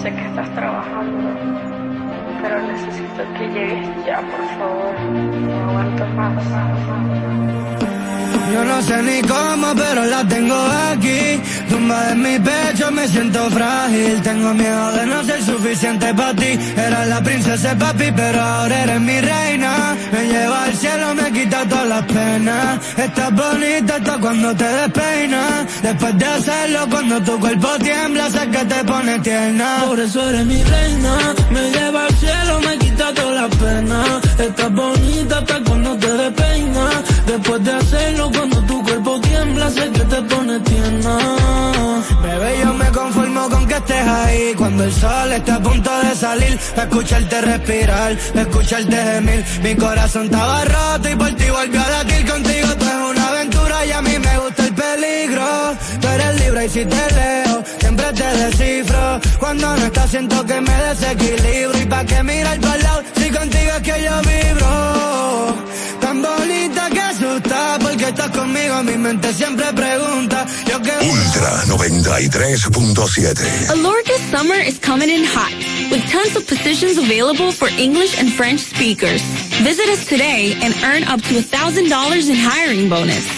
Sé que estás trabajando, pero necesito que llegues ya, por favor. No aguanto más. Yo no sé ni cómo, pero la tengo aquí. Tumba en mi pecho, me siento frágil. Tengo miedo de no ser suficiente para ti. Era la princesa papi, pero ahora eres mi reina. Me lleva al cielo, me quita todas las penas. Estás bonita hasta cuando te despeinas. Después de hacerlo, cuando tu cuerpo tiembla, sé que te pone tierna. Por eso eres mi reina. Me lleva al cielo, me quita todas las penas. Estás bonita hasta cuando te despeinas. Después de hacerlo, cuando tu cuerpo tiembla, sé que te pone tierna. Bebé, yo me conformo con que estés ahí. Cuando el sol está a punto de salir, escucharte respirar, escucharte gemir. Mi corazón estaba roto y por ti volvió a latir contigo. Tú es una aventura y a mí me gusta el peligro. Tú eres libre y si te leo, siempre te descifro. Cuando no estás siento que me desequilibro. Y pa' que mirar para lado, si contigo es que yo vibro. Tan bonita que asusta, porque estás conmigo, mi mente siempre pregunta. Yo que Ultra 93.7. Alorca summer is coming in hot, with tons of positions available for English and French speakers. Visit us today and earn up to $1,000 in hiring bonus.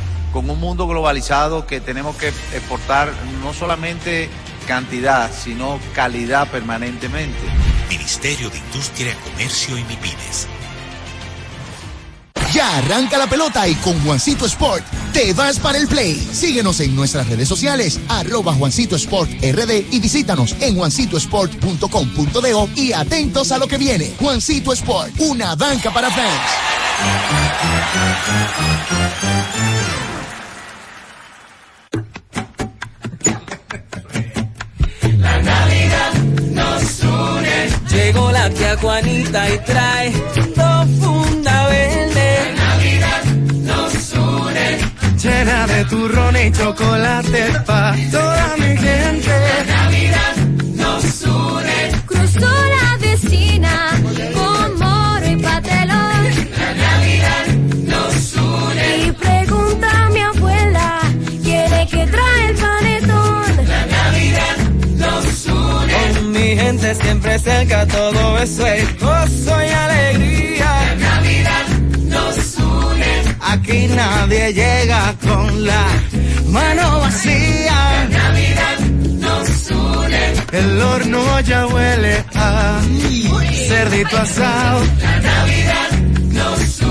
con un mundo globalizado que tenemos que exportar no solamente cantidad, sino calidad permanentemente. Ministerio de Industria, Comercio y MIPINES. Ya arranca la pelota y con Juancito Sport te vas para el play. Síguenos en nuestras redes sociales, arroba Juancito Sport RD y visítanos en juancitosport.com.de y atentos a lo que viene. Juancito Sport, una banca para fans. Llegó la tía Juanita y trae dos funda verde. La Navidad nos une. Llena de turrón y chocolate pa' toda mi gente. La Navidad nos une. Cruzó la vecina corazón, mi gente siempre cerca, todo eso es gozo y alegría. La Navidad nos une. Aquí nadie llega con la mano vacía. La Navidad nos une. El horno ya huele a Uy. cerdito asado. La Navidad nos une.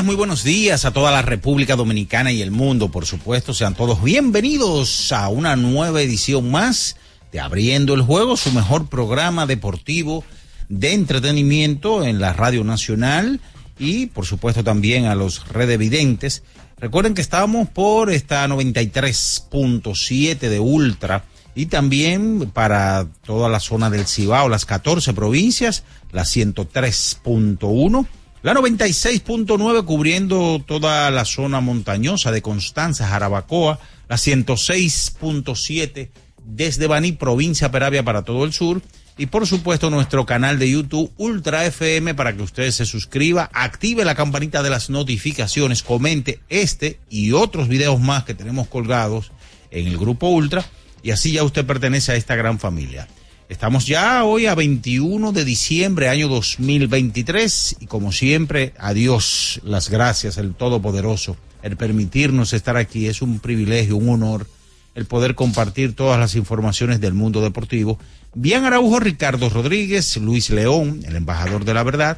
Muy buenos días a toda la República Dominicana y el mundo, por supuesto. Sean todos bienvenidos a una nueva edición más de Abriendo el Juego, su mejor programa deportivo de entretenimiento en la Radio Nacional y, por supuesto, también a los redevidentes. Recuerden que estamos por esta 93.7 de Ultra y también para toda la zona del Cibao, las 14 provincias, la 103.1 la 96.9 cubriendo toda la zona montañosa de Constanza, Jarabacoa. La 106.7 desde Baní, provincia Peravia para todo el sur. Y por supuesto nuestro canal de YouTube Ultra FM para que usted se suscriba, active la campanita de las notificaciones, comente este y otros videos más que tenemos colgados en el grupo Ultra y así ya usted pertenece a esta gran familia. Estamos ya hoy a 21 de diciembre, año 2023, y como siempre, a Dios las gracias, el Todopoderoso, el permitirnos estar aquí. Es un privilegio, un honor, el poder compartir todas las informaciones del mundo deportivo. Bien Araujo, Ricardo Rodríguez, Luis León, el embajador de la verdad.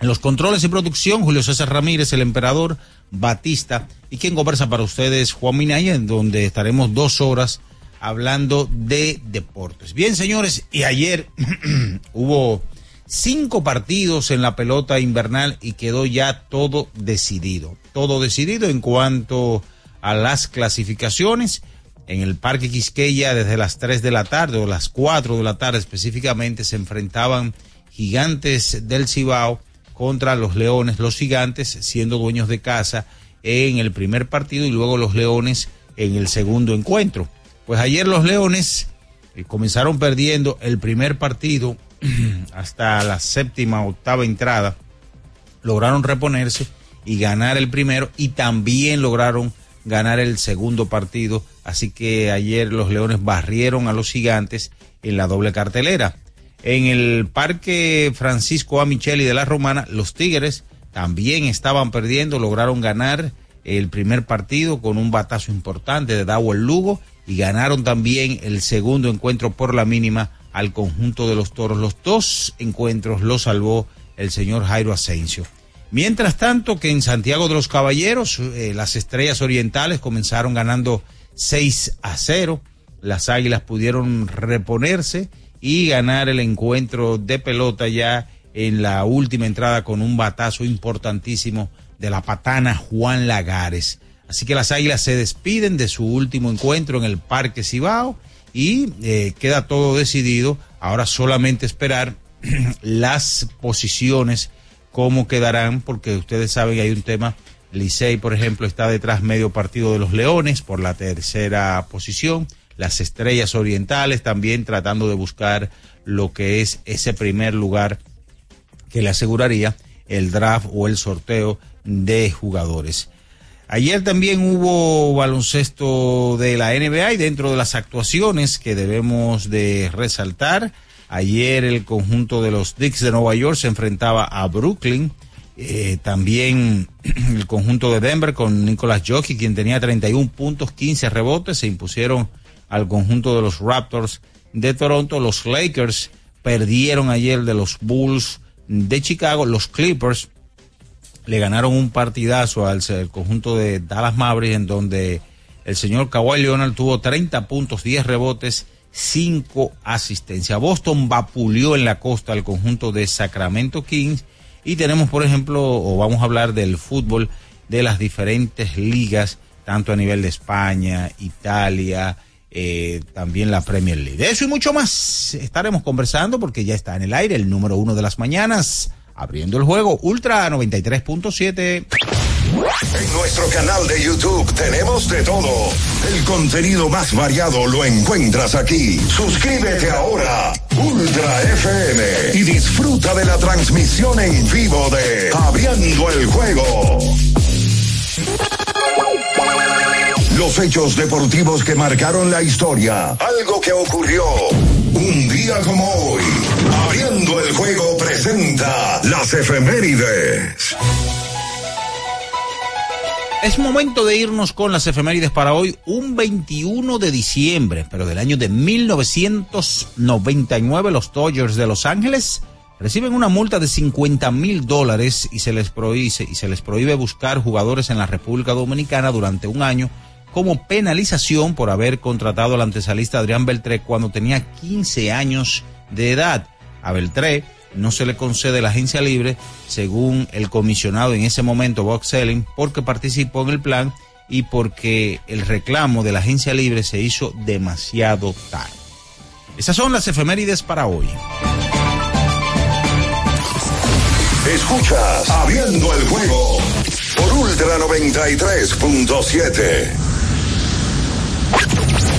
En los controles y producción, Julio César Ramírez, el emperador, Batista, y quien conversa para ustedes, Juan Minaya, en donde estaremos dos horas hablando de deportes. Bien, señores, y ayer hubo cinco partidos en la pelota invernal y quedó ya todo decidido. Todo decidido en cuanto a las clasificaciones. En el Parque Quisqueya desde las 3 de la tarde o las 4 de la tarde específicamente se enfrentaban gigantes del Cibao contra los Leones, los gigantes siendo dueños de casa en el primer partido y luego los Leones en el segundo encuentro. Pues ayer los Leones eh, comenzaron perdiendo el primer partido hasta la séptima, octava entrada. Lograron reponerse y ganar el primero y también lograron ganar el segundo partido. Así que ayer los Leones barrieron a los gigantes en la doble cartelera. En el Parque Francisco A. Micheli de la Romana, los Tigres también estaban perdiendo, lograron ganar el primer partido con un batazo importante de Dawel Lugo y ganaron también el segundo encuentro por la mínima al conjunto de los toros. Los dos encuentros los salvó el señor Jairo Asensio. Mientras tanto que en Santiago de los Caballeros eh, las estrellas orientales comenzaron ganando 6 a 0. Las águilas pudieron reponerse y ganar el encuentro de pelota ya en la última entrada con un batazo importantísimo de la patana Juan Lagares. Así que las Águilas se despiden de su último encuentro en el Parque Cibao y eh, queda todo decidido. Ahora solamente esperar las posiciones, cómo quedarán, porque ustedes saben que hay un tema. Licey, por ejemplo, está detrás medio partido de los Leones por la tercera posición. Las Estrellas Orientales también tratando de buscar lo que es ese primer lugar que le aseguraría el draft o el sorteo de jugadores. Ayer también hubo baloncesto de la NBA y dentro de las actuaciones que debemos de resaltar, ayer el conjunto de los Knicks de Nueva York se enfrentaba a Brooklyn. Eh, también el conjunto de Denver con Nicolas Jockey, quien tenía 31 puntos, 15 rebotes, se impusieron al conjunto de los Raptors de Toronto. Los Lakers perdieron ayer de los Bulls de Chicago. Los Clippers le ganaron un partidazo al, conjunto de Dallas Mavericks en donde el señor Kawhi Leonard tuvo 30 puntos, 10 rebotes, 5 asistencias. Boston vapuleó en la costa al conjunto de Sacramento Kings y tenemos, por ejemplo, o vamos a hablar del fútbol de las diferentes ligas, tanto a nivel de España, Italia, eh, también la Premier League. De eso y mucho más estaremos conversando porque ya está en el aire el número uno de las mañanas abriendo el juego Ultra 93.7. En nuestro canal de YouTube tenemos de todo. El contenido más variado lo encuentras aquí. Suscríbete ahora, Ultra FM, y disfruta de la transmisión en vivo de Abriendo el juego. Los hechos deportivos que marcaron la historia. Algo que ocurrió un día como hoy. Abriendo el juego presenta las efemérides. Es momento de irnos con las efemérides para hoy, un 21 de diciembre, pero del año de 1999, los Dodgers de Los Ángeles reciben una multa de 50 mil dólares y se les prohíbe y se les prohíbe buscar jugadores en la República Dominicana durante un año como penalización por haber contratado al antesalista Adrián Beltré cuando tenía 15 años de edad. A Beltré no se le concede la agencia libre, según el comisionado en ese momento, Bob Selling, porque participó en el plan y porque el reclamo de la agencia libre se hizo demasiado tarde. Esas son las efemérides para hoy. Escuchas Abriendo el juego por Ultra 93.7.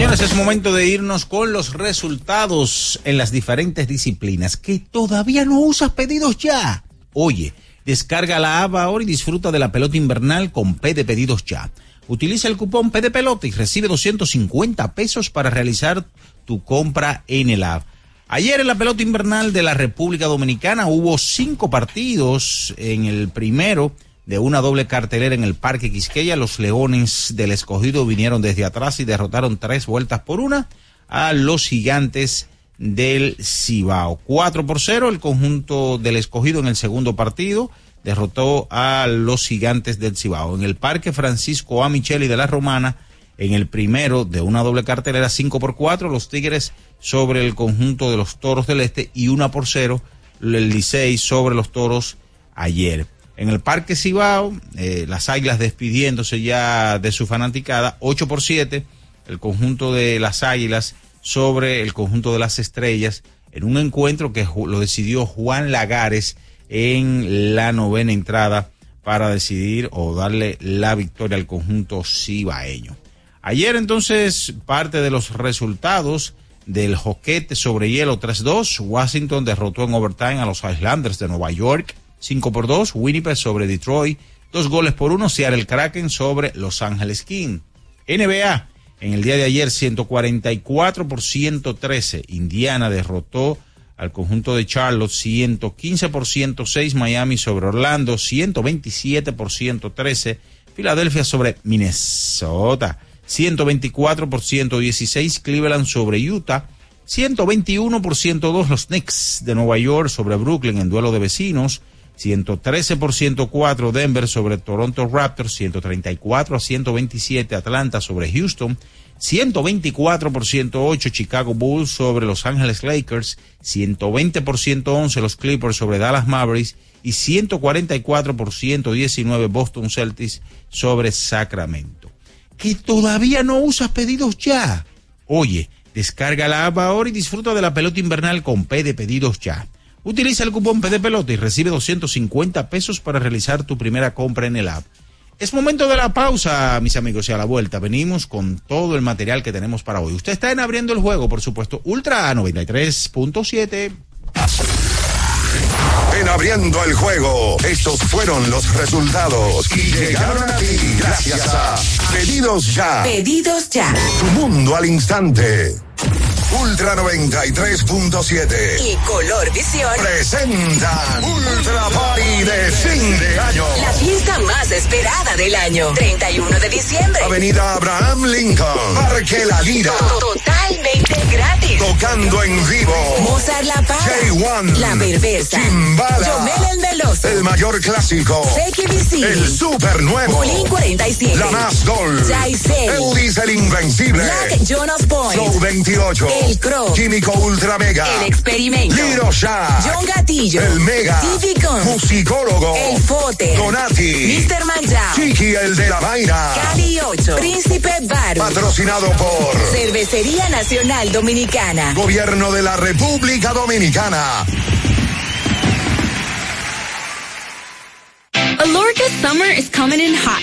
Señores, es momento de irnos con los resultados en las diferentes disciplinas. Que todavía no usas pedidos ya. Oye, descarga la app ahora y disfruta de la pelota invernal con P de pedidos ya. Utiliza el cupón P de pelota y recibe 250 pesos para realizar tu compra en el app. Ayer en la pelota invernal de la República Dominicana hubo cinco partidos. En el primero, de una doble cartelera en el Parque Quisqueya. Los Leones del Escogido vinieron desde atrás y derrotaron tres vueltas por una a los Gigantes del Cibao. Cuatro por cero el conjunto del Escogido en el segundo partido derrotó a los Gigantes del Cibao. En el Parque Francisco A. Micheli de la Romana, en el primero de una doble cartelera, cinco por cuatro los Tigres sobre el conjunto de los Toros del Este y una por cero el Licey sobre los Toros ayer. En el Parque Cibao, eh, las Águilas despidiéndose ya de su fanaticada, 8 por 7, el conjunto de las Águilas sobre el conjunto de las Estrellas, en un encuentro que lo decidió Juan Lagares en la novena entrada para decidir o darle la victoria al conjunto cibaeño. Ayer entonces parte de los resultados del joquete sobre hielo 3-2, Washington derrotó en overtime a los Islanders de Nueva York 5 por 2, Winnipeg sobre Detroit, dos goles por uno, Seattle Kraken sobre Los Ángeles King. NBA, en el día de ayer 144 por 113, Indiana derrotó al conjunto de Charlotte, 115% 6 Miami sobre Orlando, 127% 13 Filadelfia sobre Minnesota, 124% 16 Cleveland sobre Utah, 121% 2 los Knicks de Nueva York sobre Brooklyn en duelo de vecinos, 113% 4 Denver sobre Toronto Raptors, 134 a 127 Atlanta sobre Houston, 124% 8 Chicago Bulls sobre Los Angeles Lakers, 120% 11 los Clippers sobre Dallas Mavericks y 144% 19 Boston Celtics sobre Sacramento. Que todavía no usas pedidos ya. Oye, descarga la app ahora y disfruta de la pelota invernal con P de pedidos ya. Utiliza el cupón P de pelota y recibe 250 pesos para realizar tu primera compra en el app. Es momento de la pausa, mis amigos, y a la vuelta venimos con todo el material que tenemos para hoy. Usted está en abriendo el juego, por supuesto, Ultra 93.7. En abriendo el juego, estos fueron los resultados y llegaron a ti gracias a Pedidos Ya. Pedidos ya. Tu mundo al instante. Ultra 93.7 y Color Visión presentan Ultra Party de fin de año. La fiesta más esperada del año. 31 de diciembre. Avenida Abraham Lincoln. Parque La Lira. Totalmente gratis. Tocando en vivo. Mozart La Para. J1. La Perversa. Chimbala. Yomel el Veloso. El mayor clásico. CQVC. El super nuevo. Molín 47. La más gol. Elvis el Invencible. Black Jonas Point. Flow 28. El Crow. Químico Ultra Mega. El Experimento. Liro Shack. John Gatillo. El Mega. Tificon. Musicólogo. El Fote. Donati. Mr. Manjao. Chiqui el de la vaina. Cali 8. Príncipe Bar. Patrocinado por Cervecería Nacional Dominicana. Gobierno de la República Dominicana. Alorca summer is coming in hot,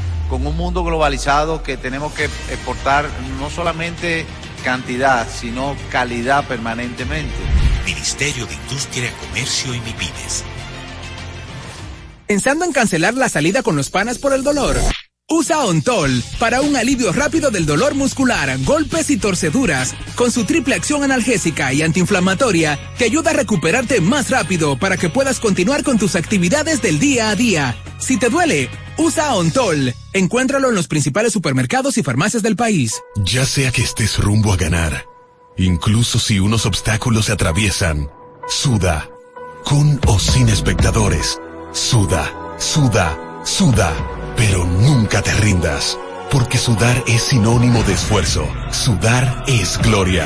con un mundo globalizado que tenemos que exportar no solamente cantidad, sino calidad permanentemente. Ministerio de Industria, Comercio y MIPINES. ¿Pensando en cancelar la salida con los panas por el dolor? Usa Ontol para un alivio rápido del dolor muscular, golpes y torceduras, con su triple acción analgésica y antiinflamatoria que ayuda a recuperarte más rápido para que puedas continuar con tus actividades del día a día. Si te duele, usa Ontol. Encuéntralo en los principales supermercados y farmacias del país. Ya sea que estés rumbo a ganar, incluso si unos obstáculos se atraviesan, suda, con o sin espectadores, suda, suda, suda, pero nunca te rindas, porque sudar es sinónimo de esfuerzo, sudar es gloria.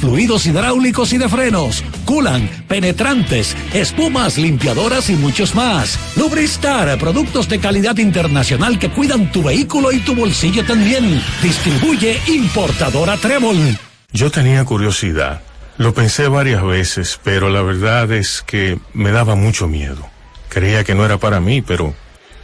fluidos hidráulicos y de frenos, culan, penetrantes, espumas, limpiadoras y muchos más. Lubristar, productos de calidad internacional que cuidan tu vehículo y tu bolsillo también. Distribuye importadora Trébol. Yo tenía curiosidad. Lo pensé varias veces, pero la verdad es que me daba mucho miedo. Creía que no era para mí, pero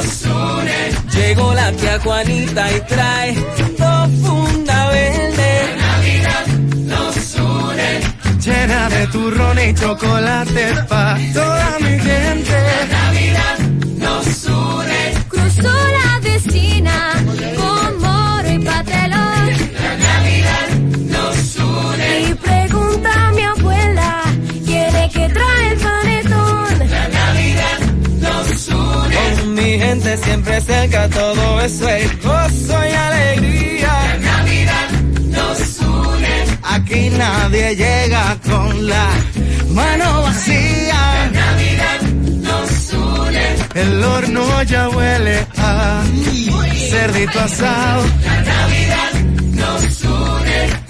Nos une. Llegó la tía Juanita y trae dos funda verde. La Navidad nos une. Llena de turrón y chocolate pa' toda mi gente. La Navidad nos une. Cruzó la vecina con moro y patelón. La Navidad nos une. Y pregunta a mi gente siempre cerca, todo eso es gozo y alegría. La Navidad nos une. Aquí nadie llega con la mano vacía. La Navidad nos une. El horno ya huele a cerdito asado. La Navidad nos une.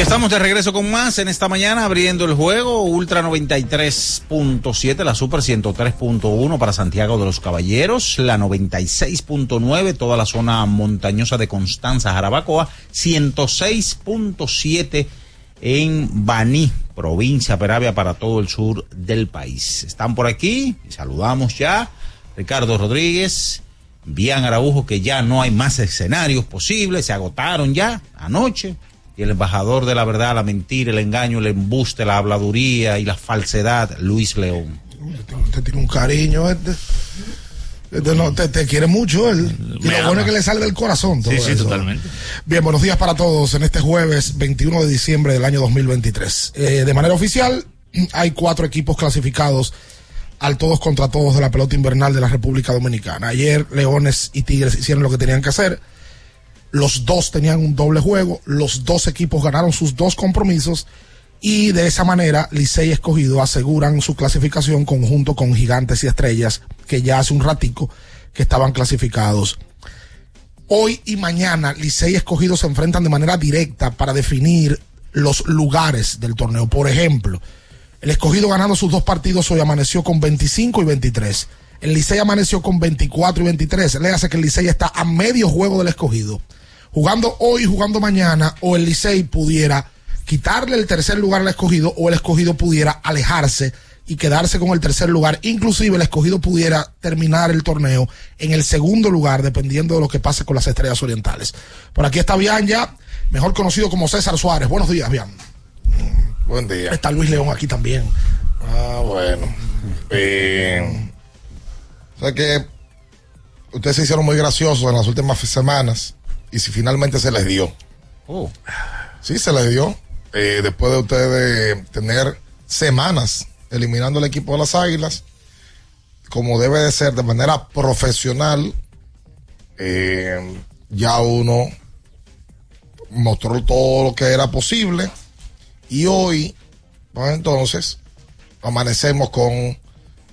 Estamos de regreso con más en esta mañana abriendo el juego Ultra 93.7, la Super 103.1 para Santiago de los Caballeros, la 96.9 toda la zona montañosa de Constanza, Jarabacoa, 106.7 en Baní, provincia Peravia para todo el sur del país. Están por aquí saludamos ya Ricardo Rodríguez, Bian Araujo que ya no hay más escenarios posibles, se agotaron ya anoche y el embajador de la verdad, la mentira, el engaño, el embuste, la habladuría y la falsedad, Luis León. Usted tiene un cariño, este. Este no, te, te quiere mucho él. Y lo bueno es que le sale del corazón todo Sí, sí, eso. totalmente. Bien, buenos días para todos en este jueves 21 de diciembre del año 2023. Eh, de manera oficial, hay cuatro equipos clasificados al todos contra todos de la pelota invernal de la República Dominicana. Ayer Leones y Tigres hicieron lo que tenían que hacer. Los dos tenían un doble juego, los dos equipos ganaron sus dos compromisos y de esa manera Licey y Escogido aseguran su clasificación conjunto con Gigantes y Estrellas que ya hace un ratico que estaban clasificados. Hoy y mañana Licey y Escogido se enfrentan de manera directa para definir los lugares del torneo. Por ejemplo, el Escogido ganando sus dos partidos hoy amaneció con 25 y 23. El Licey amaneció con 24 y 23. Le hace que el Licey está a medio juego del Escogido. Jugando hoy, jugando mañana, o el Licey pudiera quitarle el tercer lugar al Escogido o el Escogido pudiera alejarse y quedarse con el tercer lugar. Inclusive el Escogido pudiera terminar el torneo en el segundo lugar, dependiendo de lo que pase con las estrellas orientales. Por aquí está Bian ya, mejor conocido como César Suárez. Buenos días, Bian. Buen día. Está Luis León aquí también. Ah, bueno. Eh, o sea que ustedes se hicieron muy graciosos en las últimas semanas y si finalmente se les dio. Oh. Sí, se les dio. eh, después de ustedes tener semanas eliminando el equipo de las Águilas, como debe de ser de manera profesional, eh, ya uno mostró todo lo que era posible y hoy, pues entonces, amanecemos con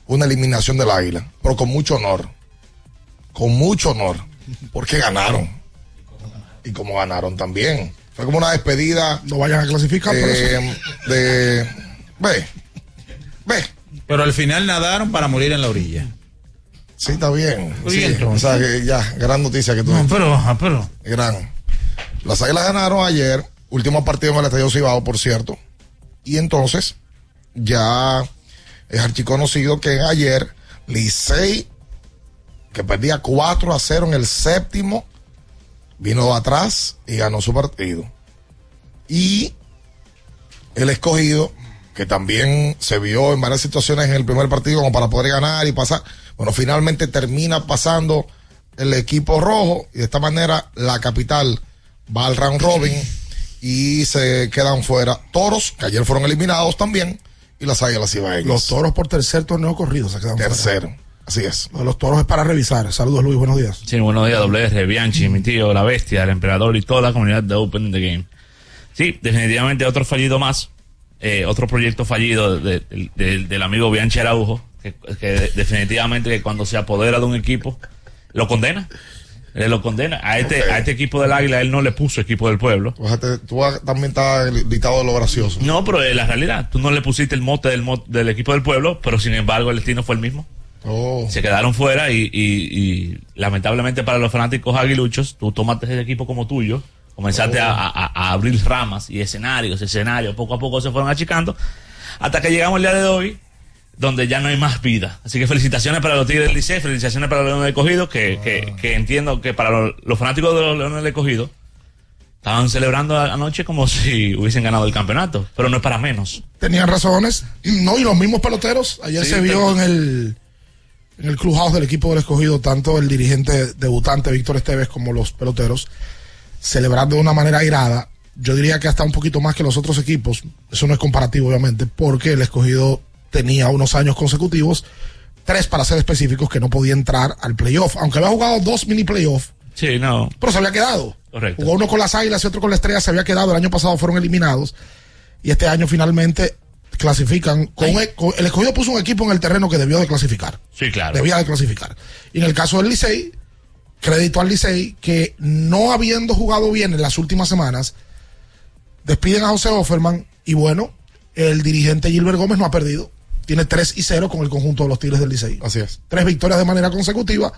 una eliminación del Águila, pero con mucho honor, con mucho honor, porque ganaron. Y como ganaron también. Fue como una despedida. No vayan a clasificar eh, de, ve, ve. Pero al final nadaron para morir en la orilla. Sí, está bien. Sí, o sea, que ya, gran noticia que tú No, pero, ah, pero. Gran. Las Águilas ganaron ayer, último partido en el Estadio Cibao, por cierto. Y entonces, ya es archiconocido que ayer Licey, que perdía 4 a 0 en el séptimo, vino atrás y ganó su partido. Y el escogido, que también se vio en varias situaciones en el primer partido como para poder ganar y pasar, bueno, finalmente termina pasando el equipo rojo y de esta manera la capital va al round robin y se quedan fuera toros, que ayer fueron eliminados también, y las águilas ibaeñas. Los toros por tercer torneo corrido se quedan fuera. Tercero, así es. Los toros es para revisar. Saludos, Luis, buenos días. Sí, buenos días, doble R, Bianchi, mi tío, la bestia, el emperador y toda la comunidad de Open the Game. Sí, definitivamente otro fallido más, eh, otro proyecto fallido de- de- de- del amigo Bianchi Araujo, que, que definitivamente que cuando se apodera de un equipo, lo condena. Él lo condena. A este, a este equipo del Águila él no le puso equipo del pueblo. Fíjate, tú ah, también estás dictado de lo gracioso. No, pero es la realidad. Tú no le pusiste el mote del, del equipo del pueblo, pero sin embargo el destino fue el mismo. Oh. Se quedaron fuera y, y- y lamentablemente para los fanáticos aguiluchos, tú tomaste ese equipo como tuyo, comenzaste Oh. a, a- a abrir ramas y escenarios, escenarios, poco a poco se fueron achicando, hasta que llegamos el día de hoy, donde ya no hay más vida. Así que felicitaciones para los Tigres del Liceo, felicitaciones para los Leones del Cogido, que, que, que entiendo que para los, los fanáticos de los Leones del Cogido, estaban celebrando anoche como si hubiesen ganado el campeonato, pero no es para menos. Tenían razones. No, y los mismos peloteros. Ayer Sí, se vio en el, en el clubhouse del equipo del escogido, tanto el dirigente debutante Víctor Esteves como los peloteros, celebrando de una manera airada. Yo diría que hasta un poquito más que los otros equipos. Eso no es comparativo, obviamente, porque el escogido tenía unos años consecutivos, tres para ser específicos, que no podía entrar al playoff. Aunque había jugado dos mini playoffs, Sí, no. pero se había quedado. Correcto. Jugó uno con las Águilas y otro con la Estrella, se había quedado. El año pasado fueron eliminados. Y este año finalmente clasifican. Con el, con- el escogido puso un equipo en el terreno que debió de clasificar. Sí, claro. Debía de clasificar. Y en el caso del Licey, crédito al Licey, que no habiendo jugado bien en las últimas semanas, despiden a José Offerman. Y bueno, el dirigente Gilbert Gómez no ha perdido. Tiene 3 y 0 con el conjunto de los Tigres del Licey. Así es. Tres victorias de manera consecutiva.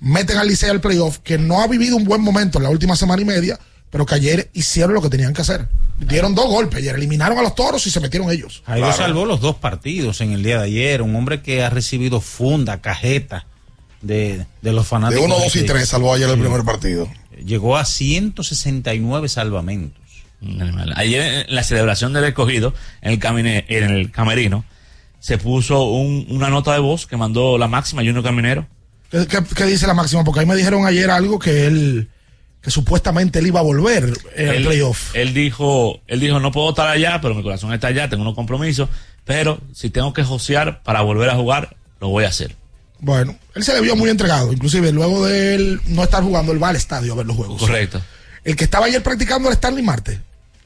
Meten al Licey al playoff, que no ha vivido un buen momento en la última semana y media, pero que ayer hicieron lo que tenían que hacer. Dieron dos golpes ayer, eliminaron a los toros y se metieron ellos. Jairo salvó los dos partidos en el día de ayer. Un hombre que ha recibido funda, cajeta de, de los De fanáticos. 1, 2 y Sí. 3 salvó ayer el primer partido. Llegó a 169 salvamentos. Ayer en la celebración del escogido, en el, camine- en el camerino, se puso un- una nota de voz que mandó la máxima Junior Caminero. ¿Qué, qué- qué dice la máxima? Porque ahí me dijeron ayer algo que él, que supuestamente él iba a volver el él, playoff. él dijo, él dijo, no puedo estar allá, pero mi corazón está allá, tengo unos compromisos, pero si tengo que josear para volver a jugar, lo voy a hacer. Bueno, él se le vio muy entregado. Inclusive luego de él no estar jugando, él va al estadio a ver los juegos. Correcto. El que estaba ayer practicando el Stanley Marte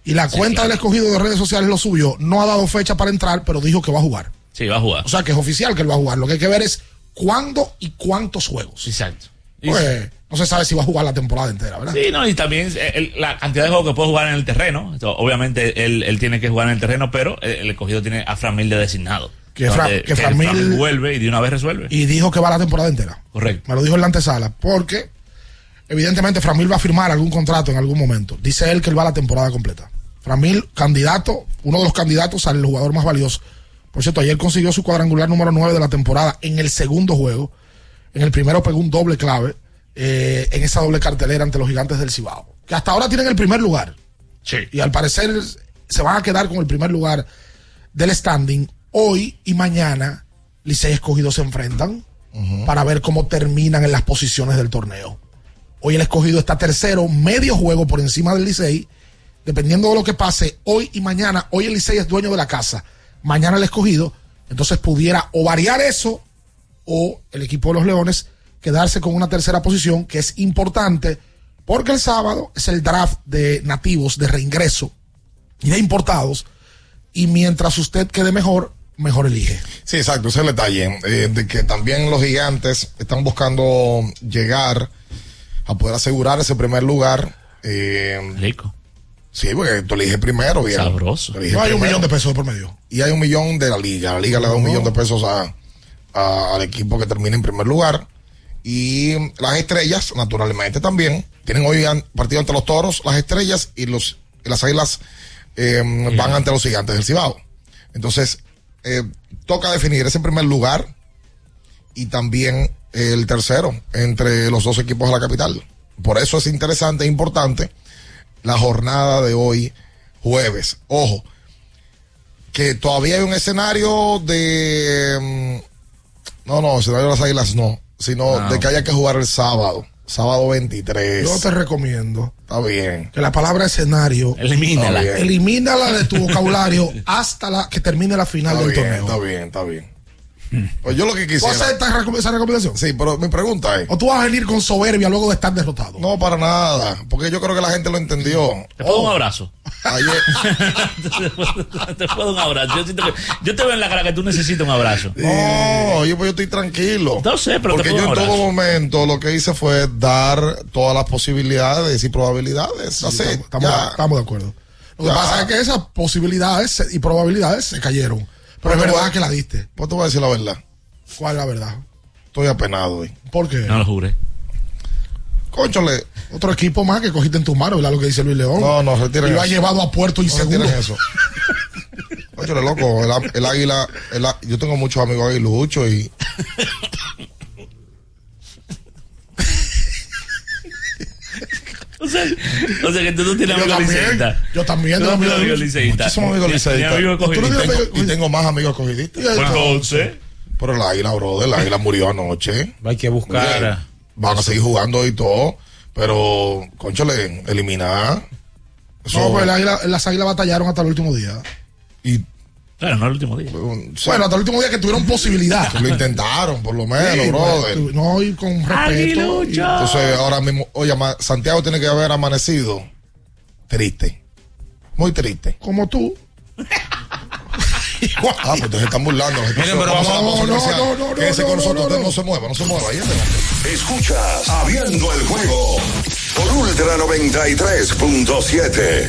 y la cuenta del escogido de redes sociales lo subió. No ha dado fecha para entrar, pero dijo que va a jugar. Sí, va a jugar. O sea que es oficial que él va a jugar. Lo que hay que ver es cuándo y cuántos juegos. Exacto. Pues no se sabe si va a jugar la temporada entera, ¿verdad? Sí, no, y también eh, el- la cantidad de juegos que puede jugar en el terreno. Obviamente él, él tiene que jugar en el terreno, pero el, el escogido tiene a Fran Mil de designado. Que Fran- Donde- que Fran Fran Mil- Mil vuelve y de una vez resuelve. Y dijo que va la temporada entera. Correcto. Me lo dijo en la antesala. Porque, evidentemente, Framil va a firmar algún contrato en algún momento. Dice él que él va a la temporada completa. Framil, candidato, uno de los candidatos al jugador más valioso. Por cierto, ayer consiguió su cuadrangular número 9 de la temporada en el segundo juego. En el primero pegó un doble clave eh, en esa doble cartelera ante los gigantes del Cibao. Que hasta ahora tienen el primer lugar. Sí. Y al parecer se van a quedar con el primer lugar del standing. Hoy y mañana, Licey Escogido se enfrentan para ver cómo terminan en las posiciones del torneo. Hoy el Escogido está tercero, medio juego por encima del Licey dependiendo de lo que pase hoy y mañana, hoy el Licey es dueño de la casa, mañana el escogido, entonces pudiera o variar eso o el equipo de los Leones quedarse con una tercera posición que es importante porque el sábado es el draft de nativos de reingreso y de importados y mientras usted quede mejor, mejor elige. Sí, exacto, ese es el detalle, eh, de que también los gigantes están buscando llegar a poder asegurar ese primer lugar. Eh, Rico. Sí, porque tú eliges primero, bien. Sabroso. No hay un millón de pesos de por medio. Y hay un millón de la liga. La liga le da un millón de pesos a, a- al equipo que termine en primer lugar. Y las estrellas, naturalmente, también. Tienen hoy partido ante los toros, las estrellas y los y las águilas eh, van ante los gigantes del Cibao. Entonces, eh, toca definir ese primer lugar y también el tercero entre los dos equipos de la capital. Por eso es interesante e importante la jornada de hoy, jueves. Ojo, que todavía hay un escenario de... mm, No, no, escenario de las águilas no, sino No. de que haya que jugar el sábado, sábado 23. Yo te recomiendo Está bien. que la palabra escenario Elimínala. Elimínala de tu vocabulario hasta la que termine la final Está del bien, torneo. está bien, está bien. Pues yo lo que ¿Tú quisiera... aceptas recom- esa recomendación? Sí, pero mi pregunta es... ¿O tú vas a venir con soberbia luego de estar derrotado? No, para nada, porque yo creo que la gente lo entendió. Te puedo un abrazo. Ayer, te puedo un abrazo. Yo, siento que- yo te veo en la cara que tú necesitas un abrazo. No, yo, pues yo estoy tranquilo. No sé, pero Porque te puedo yo en todo momento lo que hice fue dar todas las posibilidades y probabilidades. Sí, Así, estamos, estamos- ya. estamos de acuerdo. Lo que Ya. pasa es que esas posibilidades y probabilidades se cayeron. Pero es verdad voy- que la diste. Pues te voy a decir la verdad. ¿Cuál es la verdad? Estoy apenado hoy. ¿Por qué? No lo juré. Cónchale. Otro equipo más que cogiste en tu mano, ¿verdad? Lo que dice Luis León. No, no, retiren Y lo ha llevado a puerto No inseguro. retiren eso. Cónchale, loco, el, águila, el yo tengo muchos amigos aguiluchos y O sea, o sea que tú no tienes Yo amigos también. liceístas. Yo también tengo amigos amigos liceístas. muchísimos amigos liceístas. Y tengo más amigos cogiditas. Y Entonces, Pero el águila, brother, el águila murió anoche. Hay que buscar. Van a seguir jugando y todo. Pero, conchale, eliminar. Eso- No, pues el águila- las águilas batallaron hasta el último día. Y, claro, no el último día. Bueno, hasta el último día que tuvieron posibilidad. lo intentaron, por lo menos, Sí, brother. bueno, no, y con respeto. y- Entonces, ahora mismo, oye, Santiago tiene que haber amanecido triste. Muy triste. como tú. Ah, pues entonces están burlando. Miren, pero Vamos a la vamos- pausa no, no, no, no, Quédese no, con no, nosotros, no, no. no se mueva, no se mueva. Ahí. Escuchas Abriendo el juego por Ultra 93.7.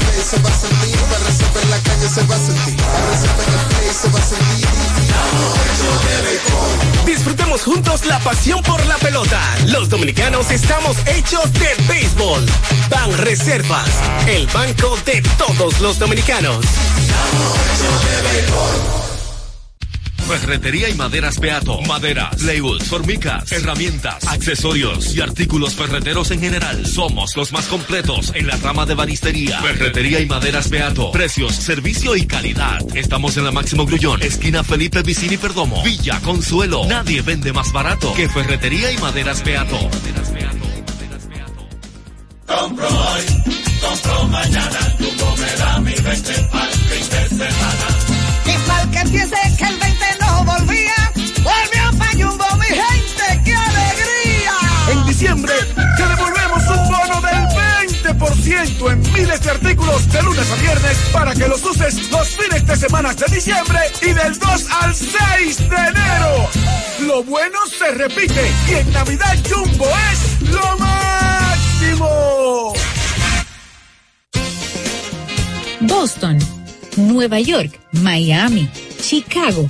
Se va a sentir, para en la calle se va a sentir, para en el play se va a sentir. Disfrutemos juntos la pasión por la pelota. Los dominicanos estamos hechos de béisbol. Ban Reservas, el banco de todos los dominicanos. Ferretería y maderas Beato. Maderas, plywood, formicas, herramientas, accesorios y artículos ferreteros en general. Somos los más completos en la rama de banistería. Ferretería y maderas Beato. Precios, servicio y calidad. Estamos en la Máximo Grullón, esquina Felipe Vicini Perdomo. Villa Consuelo. Nadie vende más barato que Ferretería y maderas Beato. Compro hoy, compro mañana, tu comerá mi vente pa'l fin de semana. Mi que piense que el 20 volvía, volvió pa' Jumbo, mi gente, qué alegría. En diciembre te devolvemos un bono del 20% en miles de artículos de lunes a viernes para que los uses los fines de semana de diciembre y del 2 al 6 de enero. Lo bueno se repite y en Navidad Jumbo es lo máximo. Boston, Nueva York, Miami, Chicago.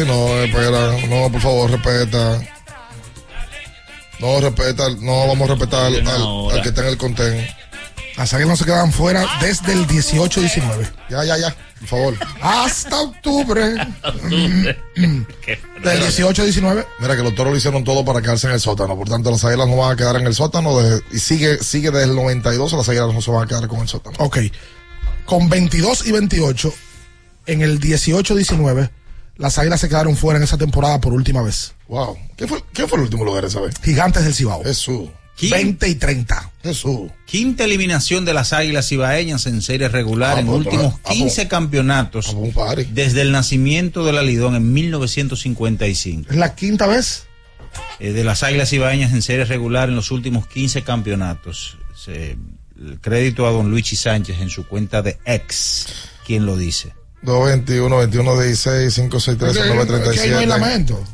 Así no, espera. No, por favor, respeta. No, respeta. No, vamos a respetar al, al- al que está en el contén. Las águilas no se quedan fuera desde el 18-19. Ya, ya, ya. Por favor. Hasta octubre. Del 18-19. Mira que los toros lo hicieron todo para quedarse en el sótano. Por tanto, las águilas no van a quedar en el sótano. de- y sigue, sigue desde el 92. Las águilas no se van a quedar con el sótano. Ok. Con 22 y 28, en el 18-19, las águilas se quedaron fuera en esa temporada por última vez. Wow. ¿Quién fue, el último lugar esa vez? Gigantes del Cibao. Jesús. 20 y 30. Jesús. Quinta eliminación de las Águilas Ibaeñas en serie regular Ah, en últimos ah, 15 campeonatos Un party. desde el nacimiento de la Lidón en 1955. ¿Es la quinta vez? Eh, de las Águilas Ibaeñas en serie regular en los últimos 15 campeonatos. Se- el crédito a don Luigi Sánchez en su cuenta de ex. ¿Quién lo dice? 221, 21, 16, 5, 6, 13, 9, Que ahí no hay 37. lamento.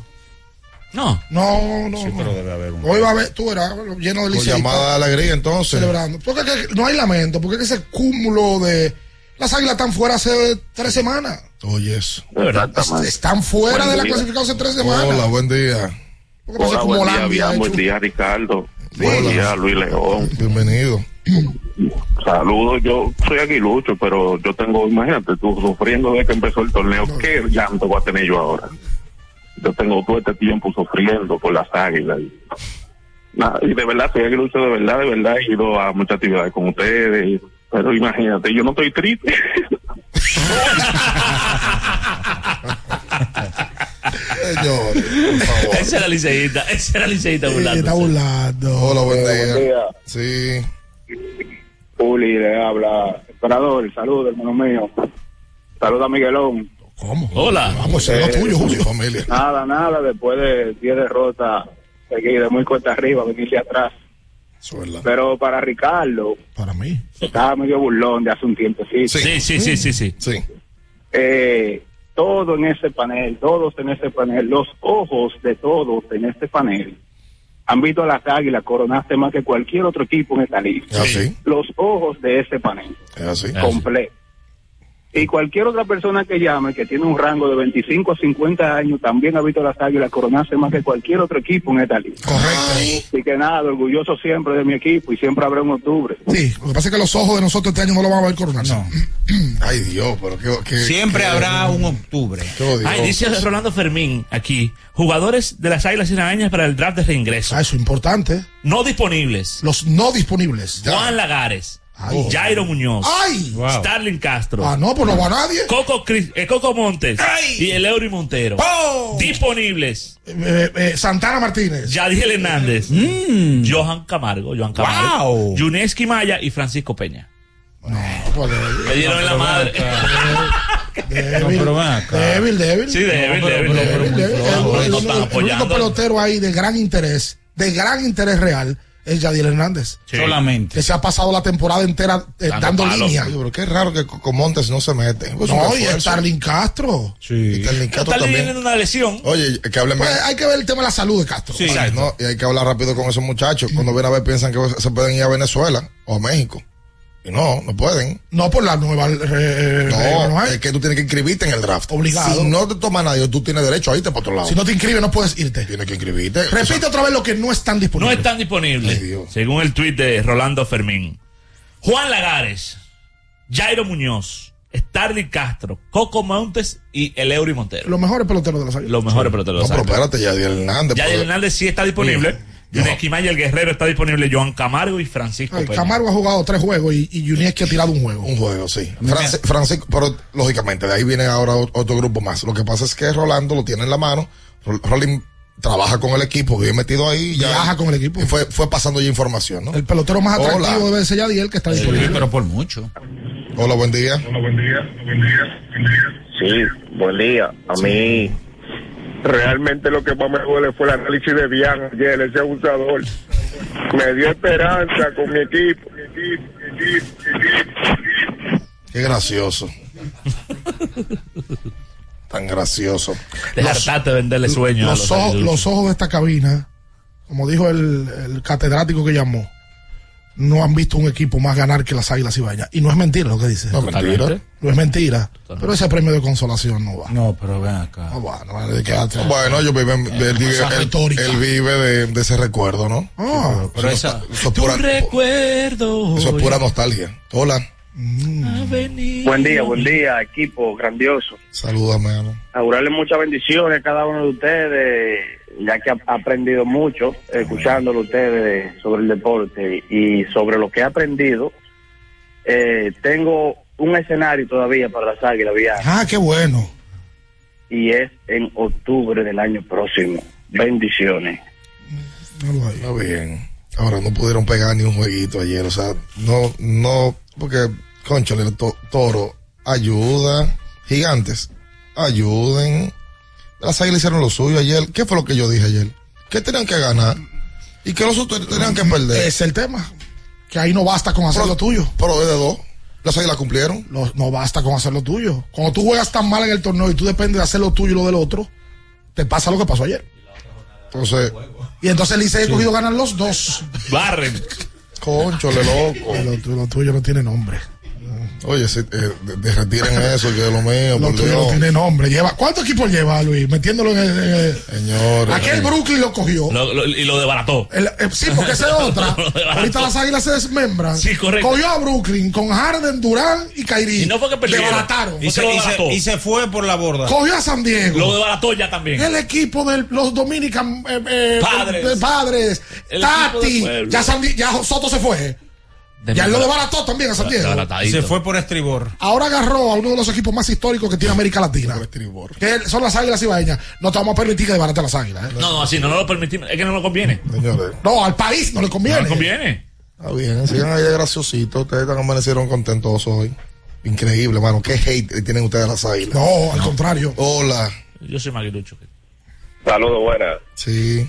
No. No, no. Sí, pero debe haber un. Hoy va a ver, tú verás, lleno de liceístas llamada de alegría, entonces. celebrando. Porque no hay lamento, porque es que ese cúmulo de. Las águilas están fuera hace tres semanas. Oye, eso. De verdad. Es- Están fuera Buen de la día. clasificación hace tres semanas. Hola, buen día. Sé Hola, buen día, Bian, buen día, Ricardo. Buen día, Luis León. Bienvenido. Saludos, yo soy aguilucho, pero yo tengo, imagínate, tú sufriendo desde que empezó el torneo, ¿qué llanto voy a tener yo ahora? Yo tengo todo este tiempo sufriendo por las águilas. Y, nada, y de verdad, soy aguilucho, de verdad, de verdad, he ido a muchas actividades con ustedes, pero imagínate, yo no estoy triste. Señores, por favor. Esa era liceísta, esa era liceísta Sí, burlándose. está burlando. Hola, buen Buen día. Sí. Juli le habla, esperador, saludos, hermano mío. Saludos a Miguelón. ¿Cómo? Hola. Vamos, es lo tuyo, Con mi Julio. familia. Nada, nada, después de 10 derrotas seguidas, muy cuesta arriba, venirse atrás. Eso es verdad. Pero para Ricardo, Para mí. estaba medio burlón de hace un tiempo, sí. Sí, sí, sí, sí, sí. Sí. Eh, todo en ese panel, todos en ese panel, los ojos de todos en este panel han visto a las águilas coronarse más que cualquier otro equipo en esta liga. Así. Los ojos de ese panel. Ah, completo. Y cualquier otra persona que llame, que tiene un rango de 25 a 50 años, también ha visto las águilas coronarse más que cualquier otro equipo en esta liga. Correcto. Así que nada, orgulloso siempre de mi equipo y siempre habrá un octubre. Sí, lo que pasa es que los ojos de nosotros este año no lo van a ver coronarse. No. Ay, Dios, pero qué. qué Siempre qué- habrá un octubre. Ay, dice Rolando Fermín aquí. Jugadores de las Águilas Cibaeñas para el draft de reingreso. Ah, eso es importante. No disponibles. Los no disponibles. Juan Lagares. Ay. Jairo Muñoz. ¡Ay! Starling Castro. Ah, no, pues no va nadie. Coco, eh, Coco Montes. ¡Ay! Y el Eury Montero. ¡Oh! Disponibles. Eh, eh, Santana Martínez. Yadiel Hernández. Johan Camargo. Johan Camargo. Wow. Yuneski Maya y Francisco Peña. Pues, Me dieron en la madre. débil, acá. débil, débil. Sí, débil, No, débil, pero- débil. Débil, débil. No, El- el- no el- están el apoyando. único pelotero ahí de gran interés, de gran interés real, es Yadiel Hernández. Sí. Solamente. Que se ha pasado la temporada entera eh, Dando dando línea. Oye, pero qué raro que con Montes no se mete. Pues No, y. Starling Castro. Y Sí. Sterling Castro Está también. teniendo una lesión. Oye, que hablen Pues hay que ver el tema de la salud de Castro. Sí. O sea, No, y hay que hablar rápido con esos muchachos. Cuando vienen a ver, piensan que se pueden ir a Venezuela o a México. Y no, no pueden. no por la nueva eh, No, no hay. es que tú tienes que inscribirte en el draft. Obligado. Si no te toma nadie, tú tienes derecho a irte para otro lado. Si no te inscribes, no puedes irte. Tienes que inscribirte. Repite otra vez lo que no están No disponibles. están disponibles. Ay. Según el tuit de Rolando Fermín. Juan Lagares, Jairo Muñoz, Starling Castro, Coco Montes y el Eury Montero. Los mejores peloteros de las águilas. Los mejores peloteros. No, de pero los Águilas. espérate, Yadiel Hernández. Yadiel pues, Hernández sí está disponible. Yuneski Maya, el Guerrero, está disponible. Joan Camargo y Francisco Ay, Peña. Camargo ha jugado tres juegos y, y Yunieski ha tirado un juego. Un juego, sí. Franci- Francisco, pero lógicamente, de ahí viene ahora otro grupo más. Lo que pasa es que Rolando lo tiene en la mano. Rol- Rolling trabaja con el equipo, vive metido ahí. Ya, Viaja con el equipo. Y fue, fue pasando ya información, ¿no? El pelotero más atractivo Hola. debe ser Yadiel, que está Sí, disponible. pero por mucho. Hola, buen día. Sí, buen día. A mí realmente lo que más me duele fue el análisis de Bian ayer, ese abusador. Me dio esperanza con mi equipo. Qué gracioso. Tan gracioso. Te hartaste de venderle sueños. a Los, los ojos, los ojos de esta cabina, como dijo el, el catedrático que llamó, no han visto un equipo más ganar que las Águilas Ibañas. Y no es mentira lo que dice. No es mentira. No es mentira. Pero ese premio de consolación no va. No, pero ven acá. No va, no va de quedarte. Bueno, él, vive- Esa él- vive de, de ese recuerdo, ¿no? Ah, Pero esa- eso, es pura, recuerdo. eso es pura nostalgia. Hola. Buen día, buen día, equipo grandioso. Salúdame, Ana. Augurarle muchas bendiciones a cada uno de ustedes, ya que ha aprendido mucho escuchándolo ustedes sobre el deporte y sobre lo que he aprendido. Eh, tengo un escenario todavía para las águilas viajes Ah, qué bueno. y es en octubre del año próximo. Bendiciones. Está bien. Ahora no pudieron pegar ni un jueguito ayer, o sea, no, no, porque, conchale, el to- toro, ayuda, gigantes, ayuden. Las águilas hicieron lo suyo ayer. ¿Qué fue lo que yo dije ayer? Que tenían que ganar y que los otros tenían que perder. Ese es el tema. Que ahí no basta con hacer lo tuyo. Pero de dos. Las águilas cumplieron. No, no basta con hacer lo tuyo. Cuando tú juegas tan mal en el torneo y tú dependes de hacer lo tuyo y lo del otro, te pasa lo que pasó ayer. Entonces, Y entonces el Licey cogido ganan los dos. Barren. Conchole, loco. Lo, lo tuyo no tiene nombre. Oye, si, eh, retiren eso, que es lo mío, Lo tuyo no tiene nombre. Lleva, ¿Cuántos equipos lleva, Luis? Metiéndolo en el. en el- Señores. Aquel Brooklyn lo cogió. Lo- lo- y lo desbarató. El- eh, sí, porque esa es otra. Ahorita las águilas se desmembran. Sí, correcto. Cogió a Brooklyn con Harden, Durán y Kyrie. Y no fue que perdieron. Desbarataron. Y se, y se- y se fue por la borda. Cogió a San Diego. Lo desbarató ya también. El equipo de los Dominican eh, eh, Padres. padres. El Tati. San ya Soto se fue. Ya él lo desbarató también a San Diego. Desbaratadito. Se fue por estribor. Ahora agarró a uno de los equipos más históricos que tiene América Latina. Que son las águilas ibaeñas. No te vamos a permitir que desbaraten las águilas. ¿eh? No, no, así no, no lo permitimos. Es que no nos conviene. Señores. No, al país no le conviene. No nos conviene. Está bien, sigan ahí de graciositos. Ustedes están amanecieron contentos hoy. Increíble, mano. Qué hate tienen ustedes a las águilas. No, al contrario. Hola. Yo soy maguilucho. Saludos, buenas. Sí.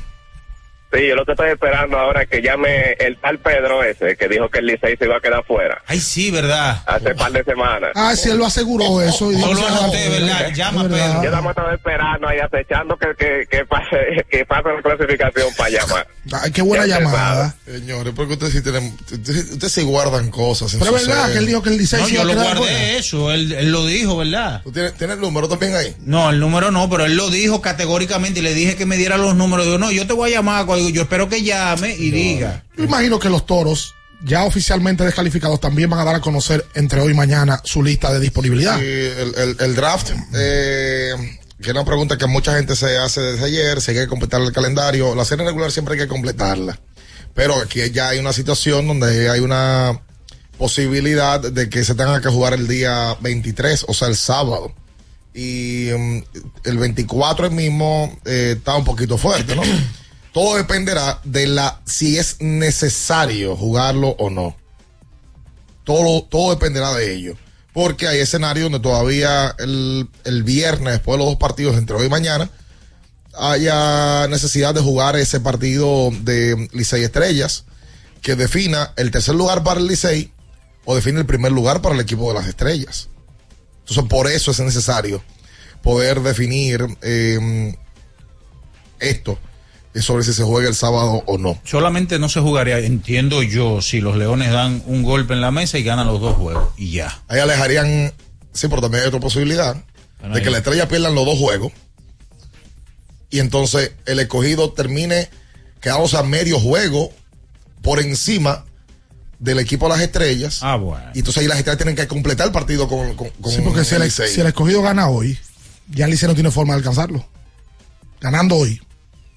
Sí, yo lo que estoy esperando ahora es que llame el tal Pedro ese que dijo que el Licey se iba a quedar fuera Ay, sí, ¿verdad? hace par de semanas. Ah, sí, él lo aseguró eso. Y Yo dijo lo anoté, a- ¿verdad? Llama, verdad. Pedro. Yo nada más estaba esperando ahí, acechando que, que, que, pase, que pase la clasificación para llamar. Ay, qué buena Ya llamada. Señores, porque ustedes sí tienen, ustedes, ustedes sí guardan cosas. en Pero es verdad ser. que él dijo que el Licey No, se iba yo a lo quedar guardé fuera. eso, él, él lo dijo, ¿verdad? ¿Tú tienes, tienes el número también ahí? No, el número no, pero él lo dijo categóricamente y le dije que me diera los números. Digo, no, yo te voy a llamar, yo espero que llame y diga. Yo imagino que los toros, ya oficialmente descalificados, también van a dar a conocer entre hoy y mañana su lista de disponibilidad. Sí, el, el- el draft, eh, que es una pregunta que mucha gente se hace desde ayer, si hay que completar el calendario. La serie regular siempre hay que completarla. Pero aquí ya hay una situación donde hay una posibilidad de que se tenga que jugar el día 23, o sea, el sábado. Y mm, el 24 el mismo eh, está un poquito fuerte, ¿no? Todo dependerá de la si es necesario jugarlo o no todo, todo dependerá de ello. Porque hay escenarios donde todavía el, el viernes, después de los dos partidos entre hoy y mañana, haya necesidad de jugar ese partido de Licey Estrellas que defina el tercer lugar para el Licey o define el primer lugar para el equipo de las Estrellas. Entonces, por eso es necesario poder definir eh, esto sobre si se juega el sábado o no. Solamente no se jugaría, entiendo yo, si los Leones dan un golpe en la mesa y ganan los dos juegos. Y ya. Ahí alejarían, sí, pero también hay otra posibilidad Bueno, de que la estrella pierdan los dos juegos y entonces el escogido termine quedándose a medio juego por encima del equipo de las estrellas. Ah, bueno. Y entonces ahí las estrellas tienen que completar el partido con, con, con Sí, porque si el, si el escogido gana hoy, ya el Licey no tiene forma de alcanzarlo. Ganando hoy.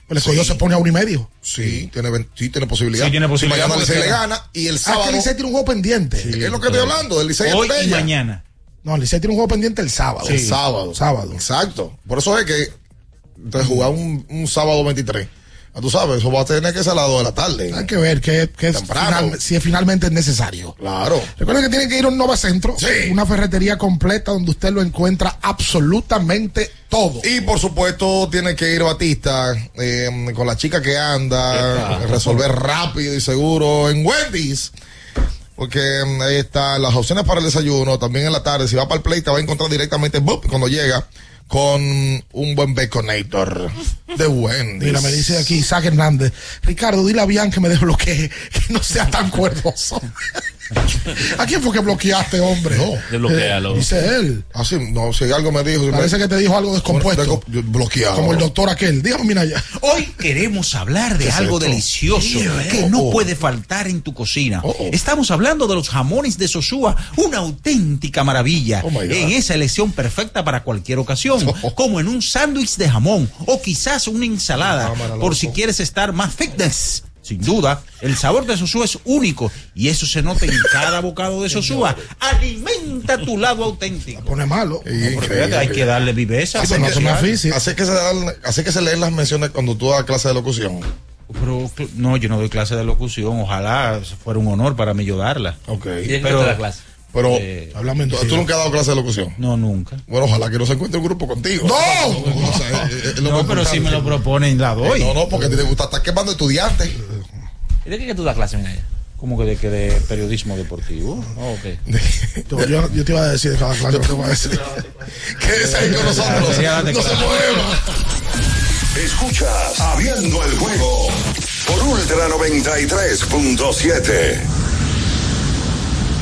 El escogido Sí. se pone a uno y medio. Sí, tiene, sí, tiene posibilidad. Sí, tiene posibilidad Si mañana Licey le gana y el Ah, que sábado. el Licey tiene un juego pendiente. es lo que estoy hablando, del Licey Hoy y mañana. No, el Licey tiene un juego pendiente el sábado. El sábado. Sábado. Exacto. Por eso es que entonces jugar un, un sábado 23. Ah, Tú sabes, eso va a tener que ser a las 2 de la tarde. Hay que ver que, que es final- si es finalmente es necesario. Claro. Recuerden que tienen que ir a un Nova Centro, Sí. una ferretería completa donde usted lo encuentra absolutamente todo. Y por supuesto tiene que ir Batista eh, con la chica que anda, resolver rápido y seguro en Wendy's. Porque mm, ahí están las opciones para el desayuno, también en la tarde, si va para el play te va a encontrar directamente cuando llega con un buen baconator de Wendy. Mira, me dice aquí Isaac Hernández. Ricardo, dile a Bian que me desbloquee, que no sea tan cuerposo. ¿A quién fue que bloqueaste, hombre? No. Desbloquéalo. Eh, dice él. Así, no, si algo me dijo. Parece me- que te dijo algo descompuesto. Bloqueado. Como el doctor aquel. Dígame, mira ya. Hoy queremos hablar de ¿Qué es algo esto? delicioso Yeah. que no Oh, oh. puede faltar en tu cocina. Oh, oh. Estamos hablando de los jamones de Sosúa, una auténtica maravilla. Oh, my God. en esa elección perfecta para cualquier ocasión, como en un sándwich de jamón o quizás una ensalada, por si quieres estar más fitness. Sin duda, el sabor de Sosúa es único y eso se nota en cada bocado de Sosúa. Alimenta tu lado auténtico. Pone malo. No, fíjate, hay que darle viveza. Así no que- se me aficie. así que se dan- así que se leen las menciones cuando tú das clase de locución. Pero no, yo no doy clase de locución. Ojalá fuera un honor para mí yo darla. Ok. ¿Y de qué Pero- da clase? Pero Eh, Háblame tú, nunca has dado clase de locución. No, nunca. Bueno, ojalá que no se encuentre un grupo contigo. ¡No! O sea, eh, eh, es No, más pero si me lo proponen, la doy. No, no, porque te gusta estar quemando estudiantes. ¿Y de qué que tú das clase, Minaya? ¿Cómo que de, que de periodismo deportivo? Oh, ok. Yo, yo- yo te iba a decir de cada clase te voy a decir. Quédese ahí con nosotros. No se mueva. Escuchas Abriendo el juego por Ultra 93.7.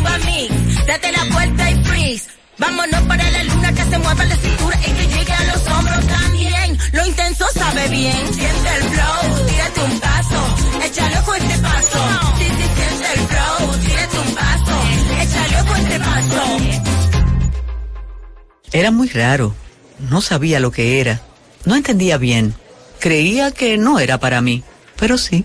uva mix. Date la vuelta y freeze. Vámonos para la luna que se mueva la cintura y que llegue a los hombros también. Lo intenso sabe bien, siente el flow, tírate un paso, échale con este paso. Sí, sí, siente el flow, tírate un paso, échale con este paso. Era muy raro. No sabía lo que era. No entendía bien. Creía que no era para mí, pero sí.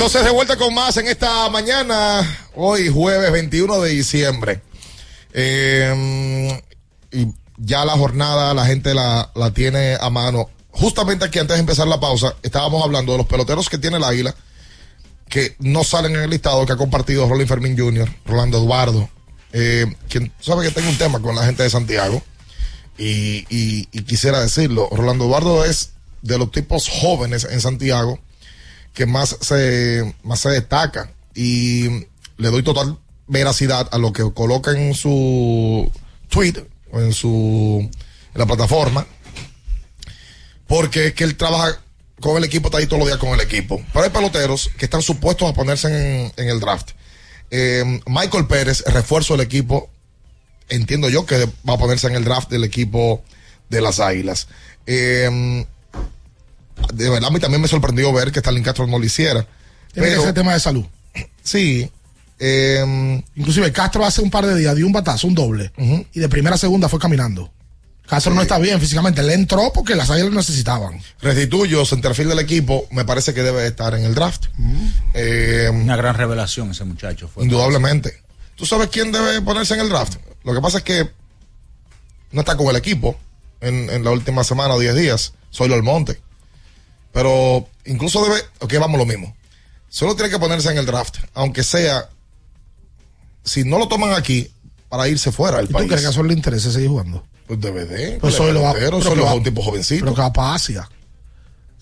Entonces, de vuelta con más en esta mañana, hoy jueves 21 de diciembre. Eh, y ya la jornada la gente la, la tiene a mano. Justamente aquí antes de empezar la pausa, estábamos hablando de los peloteros que tiene el Águila, que no salen en el listado que ha compartido Rolling Fermín Jr., Rolando Eduardo, eh, quien sabe que tengo un tema con la gente de Santiago, y, y quisiera decirlo, Rolando Eduardo es de los tipos jóvenes en Santiago que más se, más se destaca y le doy total veracidad a lo que coloca en su tweet en su en la plataforma porque es que él trabaja con el equipo, está ahí todos los días con el equipo. Pero hay peloteros que están supuestos a ponerse en, en el draft. Eh, Michael Pérez, refuerzo del equipo, entiendo yo que va a ponerse en el draft del equipo de las Águilas. Eh, de verdad a mí también me sorprendió ver que Stalin Castro no lo hiciera. Tiene que Pero, ser tema de salud. sí. eh, Inclusive Castro hace un par de días dio un batazo, un doble, y de primera a segunda fue caminando. Castro no está bien físicamente, le entró porque las águilas lo necesitaban. restituyo, centerfield del equipo, me parece que debe estar en el draft. Eh, Una gran revelación ese muchacho. Fue indudablemente. ¿Tú sabes quién debe ponerse en el draft? Lo que pasa es que no está con el equipo en, en la última semana o 10 días. Soy el monte. Pero incluso debe, ok, vamos lo mismo. Solo tiene que ponerse en el draft, aunque sea, si no lo toman aquí, para irse fuera del ¿Y tú país. crees que a Sol le interesa seguir jugando? Pues debe de. Pues Sol lo va, pero es va- un tipo jovencito. Pero que va para Asia.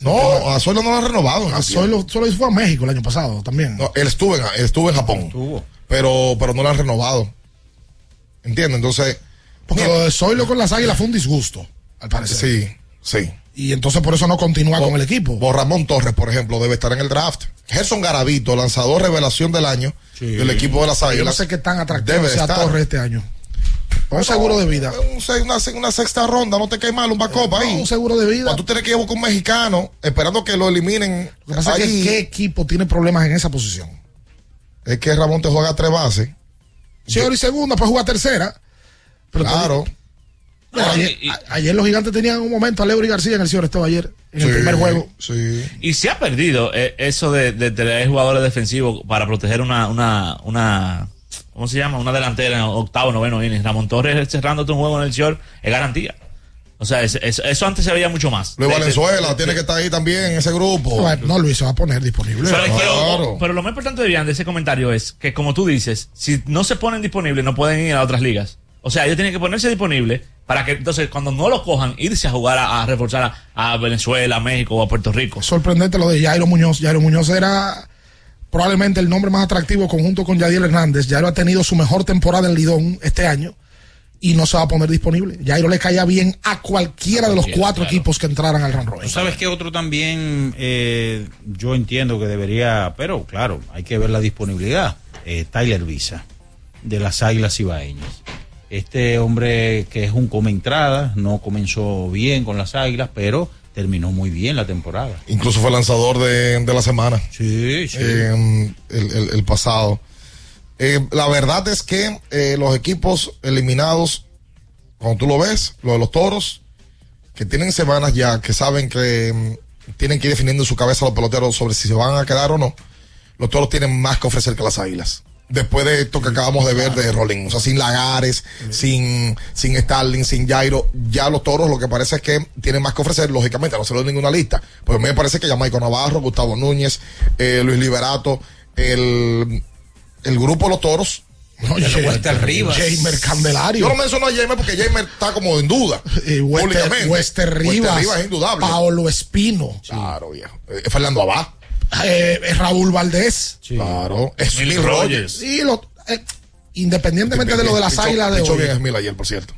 No, a Suelo no lo han renovado. en A solo fue a México el año pasado también. No, él estuvo en, él estuvo en Japón. Pero, pero no lo han renovado. ¿Entiendes? Entonces. Porque lo de Zoilo con las águilas fue un disgusto, al parecer. Sí, sí. Y entonces por eso no continúa con el equipo. O Ramón Torres, por ejemplo, debe estar en el draft. Gerson Garavito, lanzador revelación del año del equipo de las Águilas. Yo no sé qué tan atractivo Debe sea estar. Torres este año. Un seguro de vida. Un una, una sexta ronda, no te cae mal, un backup ahí. un seguro de vida. Cuando tú tienes que ir a buscar un mexicano, esperando que lo eliminen. Lo que pasa es que qué equipo tiene problemas en esa posición. es que Ramón te juega a tres bases. Ahora y segunda, pues juega tercera. Pero te Bueno, ayer, a- ayer los gigantes tenían un momento a Leury García en el señor estaba ayer, en el Sí, primer juego. Sí. Y se ha perdido eh, eso de, de tener jugadores defensivos para proteger una, una, una, ¿cómo se llama? Una delantera en octavo, noveno inning. Ramón Torres cerrándote un juego en el short es garantía. O sea, es- es- eso antes se veía mucho más. Luis De- Valenzuela de- tiene que estar ahí también en ese grupo. No, Luis se va a poner disponible. Pero, quiero- Claro. pero lo más importante de, de ese comentario es que, como tú dices, si no se ponen disponibles, no pueden ir a otras ligas. O sea, ellos tienen que ponerse disponibles para que entonces, cuando no lo cojan, irse a jugar a, a reforzar a, a Venezuela, a México o a Puerto Rico. Sorprendente lo de Jairo Muñoz. Jairo Muñoz era probablemente el nombre más atractivo conjunto con Yadiel Hernández. Jairo ha tenido su mejor temporada en Lidón este año y no se va a poner disponible. Jairo le caía bien a cualquiera de los cuatro claro. equipos que entraran al Round Tú sabes que otro también, eh, yo entiendo que debería, pero claro, hay que ver la disponibilidad. Eh, Tyler Visa, de las Águilas Ibaeñas. Este hombre que es un come entrada, no comenzó bien con las Águilas, pero terminó muy bien la temporada. Incluso fue lanzador de, de la semana. Sí, sí. Eh, el, el- el pasado. Eh, la verdad es que eh, los equipos eliminados, cuando tú lo ves, lo de los toros, que tienen semanas ya, que saben que mm, tienen que ir definiendo en su cabeza los peloteros sobre si se van a quedar o no, los toros tienen más que ofrecer que las águilas. Después de esto que acabamos de ver de Rolling, o sea, sin Lagares, sin, sin Starling, sin Jairo, ya los toros lo que parece es que tienen más que ofrecer, lógicamente, no se lo doy ninguna lista, pues me parece que ya Maico Navarro, Gustavo Núñez, eh, Luis Liberato, el, el grupo los toros. No, el Rivas. Jamer Candelario. Yo no menciono a Jamer porque Jamer está como en duda. Eh, Wester. Wester Wester Rivas, es indudable. Paolo Espino, Claro, viejo. Eh, Fernando Abad. Eh, eh, Raúl Valdés. Claro. Smith Rogers. Y los, eh, independientemente de lo de las águilas de hoy, ayer, por cierto.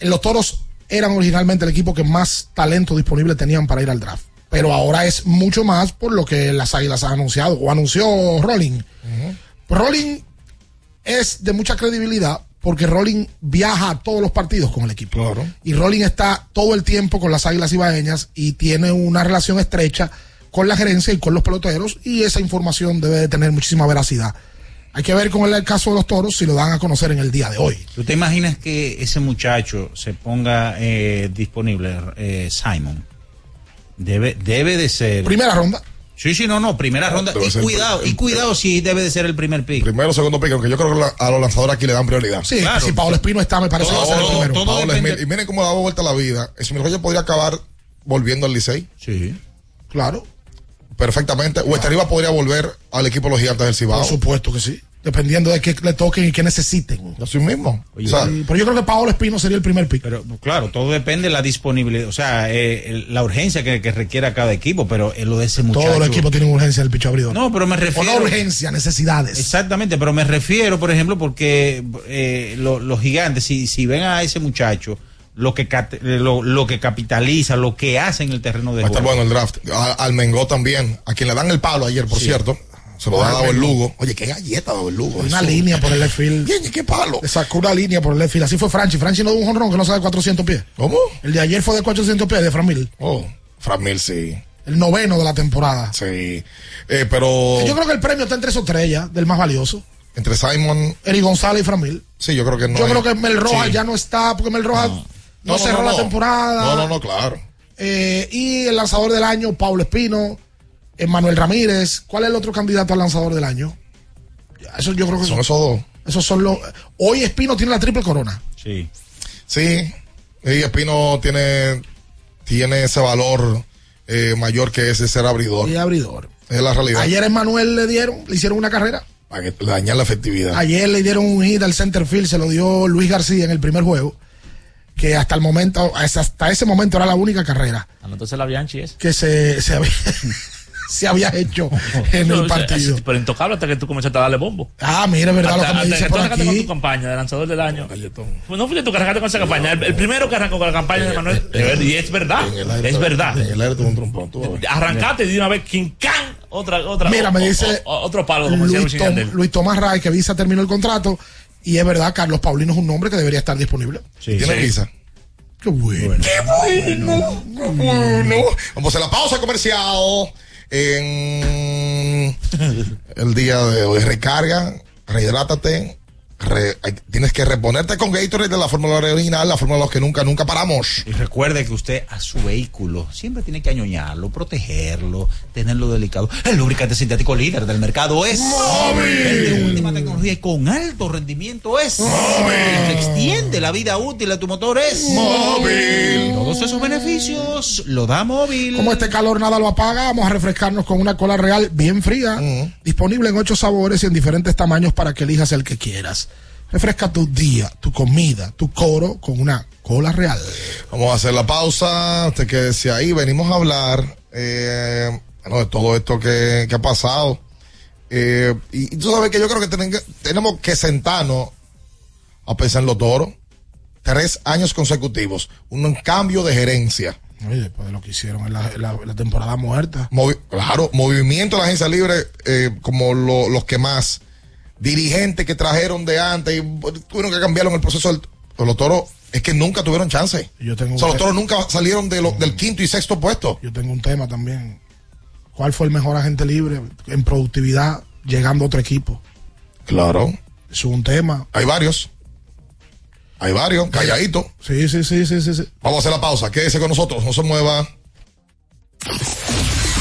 los toros eran originalmente el equipo que más talento disponible tenían para ir al draft. Pero ahora es mucho más por lo que las águilas han anunciado o anunció Rolling. Rolling es de mucha credibilidad porque Rolling viaja a todos los partidos con el equipo. Y Rolling está todo el tiempo con las águilas ibaeñas y tiene una relación estrecha con la gerencia y con los peloteros y esa información debe de tener muchísima veracidad. Hay que ver con el, caso de los toros si lo dan a conocer en el día de hoy. ¿Tú te imaginas que ese muchacho se ponga eh, disponible, eh, Simon? Debe, debe de ser. Primera ronda. Sí, sí, no, no, primera ronda. Y cuidado, y cuidado si debe de ser el primer pick. Primero, segundo pick, aunque yo creo que la- a los lanzadores aquí le dan prioridad. Sí, si Paolo Espino está, me parece que va a ser el primero. Paolo Smith. Y miren cómo daba vuelta la vida. Smith Rogers podría acabar volviendo al Licey. Sí. Claro. Perfectamente. Wester Rivas podría volver al equipo de los gigantes del Cibao. Por supuesto que sí. Dependiendo de qué le toquen y qué necesiten. Así mismo. Oye, O sea, pero yo creo que Paolo Espino sería el primer pick. Pero claro, todo depende de la disponibilidad, o sea, eh, el- la urgencia que, que requiera cada equipo, pero eh, lo de ese muchacho. Todos los equipos tienen urgencia del picho abridor. No, pero me O refiero. no urgencia, necesidades. Exactamente, pero me refiero, por ejemplo, porque eh, lo- los gigantes, si, si ven a ese muchacho, lo que, lo, lo que capitaliza, lo que hace en el terreno de va juego. bueno el draft. Al Mengó también. A quien le dan el palo ayer, por Sí. cierto. Se lo da el. Lugo. Oye, qué galleta dado el Lugo. Una eso. línea por el left field. Bien, qué palo. Le sacó una línea por el left field. Así fue Franchi. Franchi no dio un jonrón que no sabe de 400 pies. ¿Cómo? El de ayer fue de 400 pies de Fran Mil. Oh, Fran Mil, sí. El noveno de la temporada. Sí. Eh, pero Yo creo que el premio está entre esos tres ya, del más valioso. entre Simon. Eri González y Fran Mil. Sí, yo creo que no. yo hay- creo que Mel Rojas Sí. ya no está, porque Mel Rojas no, cerró la temporada. No, no, no, claro. Eh, y el lanzador del año, Pablo Espino, Manuel Ramírez. ¿Cuál es el otro candidato al lanzador del año? Eso yo creo que Son son, esos dos. esos son los. Hoy Espino tiene la triple corona. Sí. Sí. Y Espino tiene, tiene ese valor eh, mayor que ese ser abridor. Y abridor. Es la realidad. Ayer a Manuel le dieron, le hicieron una carrera. Para que dañar la efectividad. Ayer le dieron un hit al center field, se lo dio Luis García en el primer juego. Que hasta el momento, hasta ese momento era la única carrera Entonces la Bianchi es. que se, se, había, se había hecho en No, el partido. es- Pero intocable hasta que tú comenzaste a darle bombo. Ah, mira, es verdad lo que me Hasta- dice hasta por con tu campaña de lanzador del año. Pues no fuiste tú que arrancaste con esa campaña. El, el primero que arrancó con la campaña de Manuel. de ver- Y es verdad. Es verdad. En el aire tuvo un trompón. tú vas a ver. Arrancaste de una vez King Khan. Otra, otra. Mira, o- me dice o- otro palo, como decía Luis, Tom-. Luis Tomás Ray, que Visa terminó el contrato. Y es verdad, Carlos Paulino es un nombre que debería estar disponible. Tiene Sí. visa. Qué bueno. Qué bueno, qué bueno. Vamos a la pausa comercial. En el día de hoy, recarga, rehidrátate. Re- hay- tienes que reponerte con Gatorade de la fórmula original, la fórmula de los que nunca, nunca paramos. Y recuerde que usted a su vehículo siempre tiene que añoñarlo, protegerlo, tenerlo delicado. El lubricante sintético líder del mercado es El de última tecnología y con alto rendimiento es El que extiende la vida útil de tu motor es Móvil. Todos esos beneficios lo da móvil. Como este calor nada lo apaga, vamos a refrescarnos con una cola real bien fría, disponible en ocho sabores y en diferentes tamaños para que elijas el que quieras. Refresca tu día, tu comida, tu coro con una cola real. Vamos a hacer la pausa. Usted quédese ahí. Venimos a hablar eh, bueno, de todo esto que, que ha pasado. Eh, y, y tú sabes que yo creo que tenemos que sentarnos a pensar en los toros. Tres años consecutivos. Un cambio de gerencia. Oye, después de lo que hicieron en la, en la- en la temporada muerta. Movi- claro, movimiento de la agencia libre eh, como lo- los que más. Dirigentes que trajeron de antes y tuvieron que cambiarlo en el proceso. Del, pero los toros es que nunca tuvieron chance. Yo tengo O sea, un los toros nunca salieron de lo- del quinto y sexto puesto. Yo tengo un tema también. ¿Cuál fue el mejor agente libre en productividad llegando a otro equipo? Claro. Es un tema. Hay varios. Hay varios, calladito. Sí, sí, sí, sí, sí. sí. Vamos a hacer la pausa. Quédese con nosotros, no se mueva.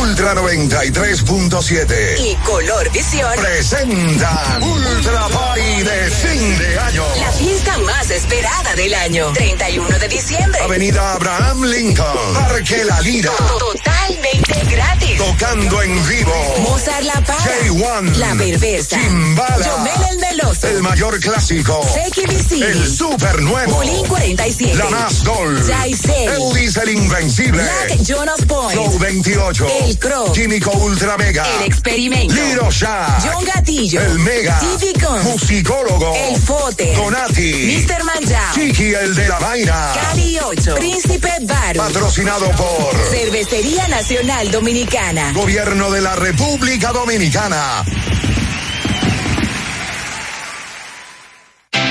Ultra 93.7. Y Color Visión Presentan Ultra Party de fin de año. La fiesta más esperada del año. 31 de diciembre. Avenida Abraham Lincoln. Parque La Lira. Totalmente gratis. Tocando en vivo. Mozart La Para. J1. La Perversa. Chimbala. Yomel el Meloso. El mayor clásico. Vicini. El super nuevo. Bulín 47. La más Gold. Jaisel. Elvis el Invencible. Black Jonas Point. Flow 28. El Crow. Químico Ultra Mega. El Experimento. Liro Shah. John Gatillo. El Mega. Con. Musicólogo. El Fote. Donati. Mr. Manjao. Chiqui el de la vaina. Cali 8. Príncipe Baru. Patrocinado por Cervecería Nacional Dominicana. Gobierno de la República Dominicana.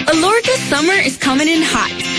Alorca summer is coming in hot,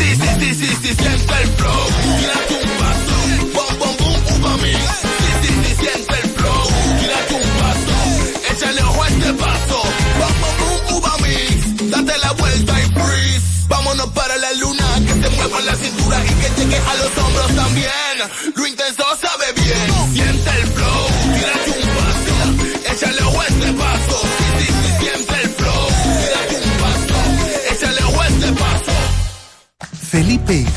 Sí, sí, sí, sí, sí, siente el flow. Tírate un paso. Bom, bom, boom, uva mix. Sí, sí, sí, siente el flow. Tírate un paso. Échale ojo a este paso. Bom, bom, boom, uva. Date la vuelta y freeze. Vámonos para la luna. Que se mueva la cintura y que llegue a los hombros también. Lo intenso sabe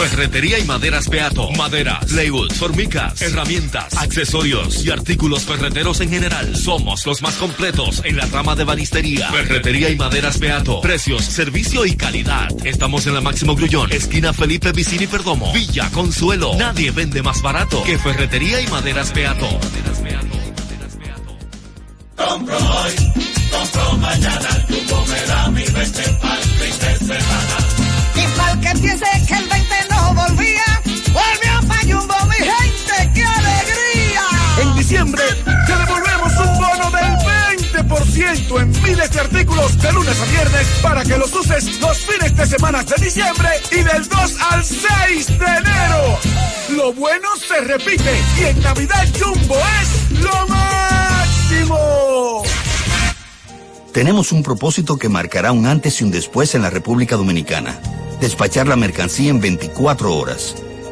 Ferretería y maderas Beato. Maderas, plywood, formicas, herramientas, accesorios y artículos ferreteros en general. Somos los más completos en la rama de banistería. Ferretería y maderas Beato. Precios, servicio y calidad. Estamos en la Máximo Grullón, esquina Felipe Vicini Perdomo. Villa Consuelo. Nadie vende más barato que Ferretería y maderas Beato. Compro hoy, compro mañana, Jumbo me da mi 20 pa'l fin de semana. Y pa'l que piense que el 20 no volvía, volvió pa' Jumbo, mi gente, ¡qué alegría! En diciembre te devolvemos un bono del 20% en miles de artículos de lunes a viernes para que los uses los fines de semana de diciembre y del 2 al 6 de enero. Lo bueno se repite y en Navidad Jumbo es lo máximo. Tenemos un propósito que marcará un antes y un después en la República Dominicana. Despachar la mercancía en 24 horas.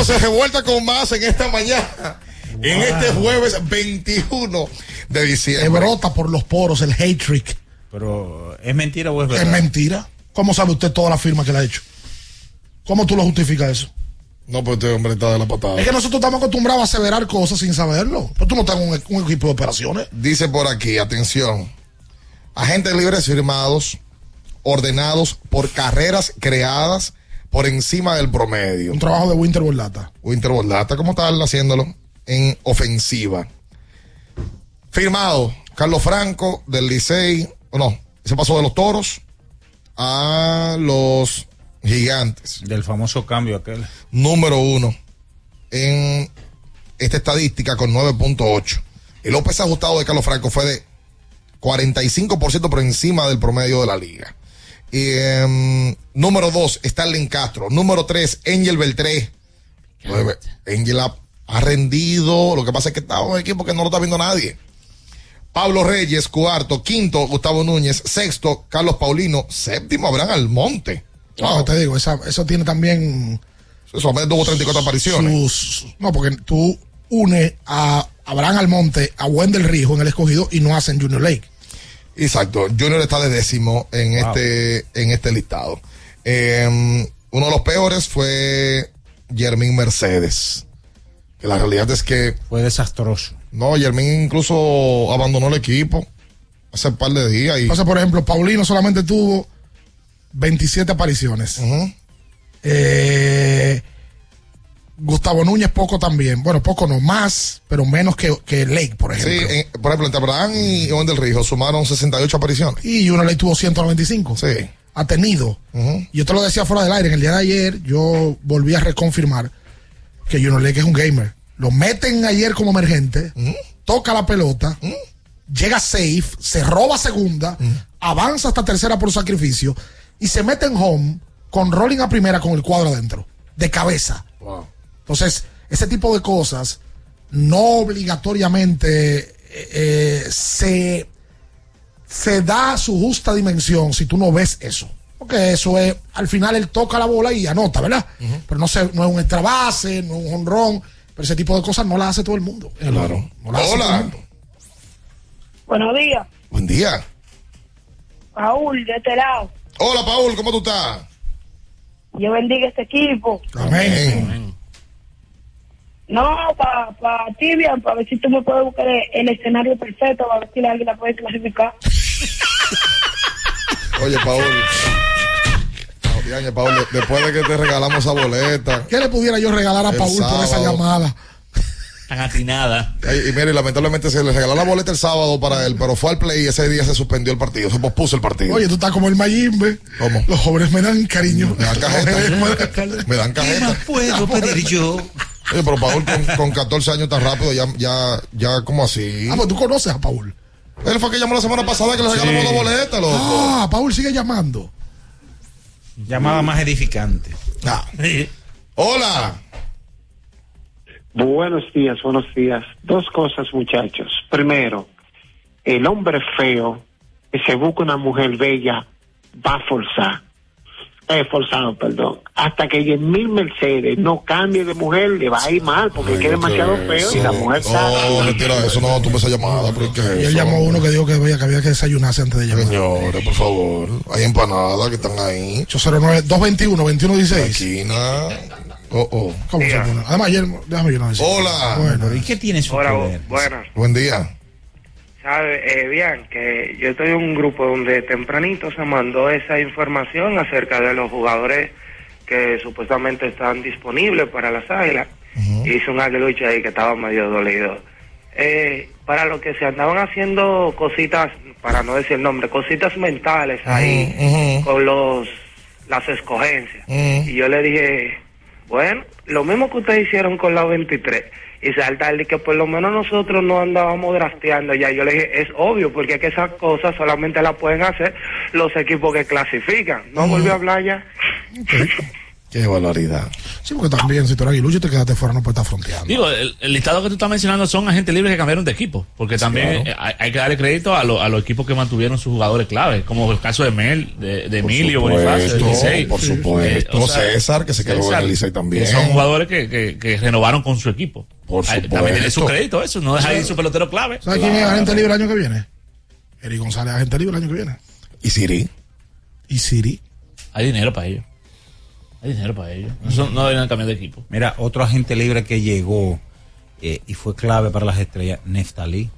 Entonces revuelta con más en esta mañana, en este jueves 21 de diciembre. Que brota por los poros el hate trick. Pero, ¿es mentira o es mentira. ¿Cómo sabe usted toda la firma que le ha hecho? ¿Cómo tú lo justificas eso? No, pues este hombre está de la patada. Es que nosotros estamos acostumbrados a aseverar cosas sin saberlo. Pero tú no estás en un, un equipo de operaciones. Dice por aquí, atención. Agentes libres firmados, ordenados por carreras creadas por encima del promedio. Un trabajo de Winter Borlata. Winter Borlata, ¿cómo están haciéndolo? En ofensiva. Firmado Carlos Franco del Licey, o no, se pasó de los toros a los gigantes. Del famoso cambio aquel. Número uno en esta estadística con 9.8. El López ajustado de Carlos Franco fue de 45% por encima del promedio de la liga. Em, número dos, Starling Castro. Número tres, Angel Beltré. Angel ha, ha rendido. Lo que pasa es que está en un equipo que no lo está viendo nadie. Pablo Reyes, cuarto. Quinto, Gustavo Núñez. Sexto, Carlos Paulino. Séptimo, Abraham Almonte. No, te digo, esa- eso tiene también. Solamente tuvo 34 apariciones. sus- no, porque tú unes a Abraham Almonte, a Wendell Rijo en el escogido y no hacen Junior Lake. Exacto. Junior está de décimo en Wow. este, en este listado. Eh, uno de los peores fue Jermín Mercedes. Que la realidad es que. Fue desastroso. No, Jermín incluso abandonó el equipo hace un par de días. Y, Entonces, por ejemplo, Paulino solamente tuvo 27 apariciones. Eh, Gustavo Núñez poco también. Bueno, poco no, más, pero menos que, que Lake, por sí, ejemplo. en- por ejemplo, entre Abraham y Wendell Rijo sumaron 68 apariciones. Y Junior Lake tuvo 195. Sí. Ha tenido. Yo te lo decía fuera del aire. En el día de ayer, yo volví a reconfirmar que Junior Lake es un gamer. Lo meten ayer como emergente, toca la pelota, llega safe, se roba segunda, avanza hasta tercera por sacrificio y se mete en home con rolling a primera con el cuadro adentro, de cabeza. Entonces, ese tipo de cosas no obligatoriamente eh, eh, se, se da su justa dimensión si tú no ves eso. Porque eso es, al final él toca la bola y anota, ¿verdad? Pero no, se, no es un extra base, no es un honrón, pero ese tipo de cosas no las hace todo el mundo. Claro. No las hace todo el Hola. mundo. Buenos días, Buen día. Paul, de este lado. Hola, Paul, ¿cómo tú estás? Yo bendiga este equipo. Amén. No, para pa ti, bien, para ver si tú me puedes buscar el, el escenario perfecto, para ver si la águila puede clasificar. Oye, Paul. Oye, Paul, de- después de que te regalamos esa boleta. ¿Qué le pudiera yo regalar a Paul por esa llamada? Tan atinada. Y, y mire, lamentablemente se le regaló la boleta el sábado para él, pero fue al play y ese día se suspendió el partido, se pospuso el partido. Oye, tú estás como el Mayimbe. ¿Cómo? Los jóvenes me dan cariño. Me dan cajeta. Me dan cajeta. puedo pedir yo? Oye, pero Paul con, con 14 años tan rápido, ya, ya, ya, como así? Ah, pues tú conoces a Paul. Él fue que llamó la semana pasada que le regalamos la boleta, loco. Ah, Paul sigue llamando. Llamada más edificante. Ah. Hola. Buenos días, buenos días. Dos cosas, muchachos. Primero, el hombre feo que se busca una mujer bella va a forzar. Eh, forzado, perdón. Hasta que mil Mercedes no cambie de mujer, le va a ir mal porque es que es demasiado feo y la mujer está. Oh, retira eso, no tuve esa llamada, pero ¿qué es Y él eso? llamó a uno que dijo que había que, había que desayunarse antes de llamar. Señores, por favor. Hay empanadas que están ahí. 809 221 2116 Esquina. Oh, oh. ¿Cómo se pone? Además, ayer, déjame yo no decir. Hola. Bueno, ¿Y qué tiene su Hola, buenas. Buen día. Sabe, eh, bien, que yo estoy en un grupo donde tempranito se mandó esa información acerca de los jugadores que supuestamente están disponibles para las águilas. Hice un aguilucho ahí que estaba medio dolido. Eh, para los que se andaban haciendo cositas, para no decir el nombre, cositas mentales ahí con los las escogencias. Y yo le dije, bueno, lo mismo que ustedes hicieron con la 23. Y saltarle que por lo menos nosotros no andábamos drasteando ya. Yo le dije, es obvio, porque es que esas cosas solamente las pueden hacer los equipos que clasifican. No volvió a hablar ya. Qué barbaridad. Sí, porque también si tú eres aguilucho y te quedaste fuera no puedes estar fronteando. Digo, el, el listado que tú estás mencionando son agentes libres que cambiaron de equipo. Porque también claro. hay, hay que darle crédito a, lo- a los equipos que mantuvieron sus jugadores clave, como el caso de Mel, de, de Emilio Bonifacio, Licey. por supuesto. Eh, o sea, César, que se quedó en César, el Licey también. que Son jugadores que, que, que renovaron con su equipo. Por supuesto. También tiene su crédito eso, no deja ir su pelotero clave. ¿Sabes quién es agente libre el año que viene? Eric González, agente libre el año que viene. ¿Y Siri? ¿Y Siri? Hay dinero para ellos. Hay dinero para ellos. No, son- no deberían cambiar de equipo. Mira, otro agente libre que llegó eh, y fue clave para las estrellas, Neftalí.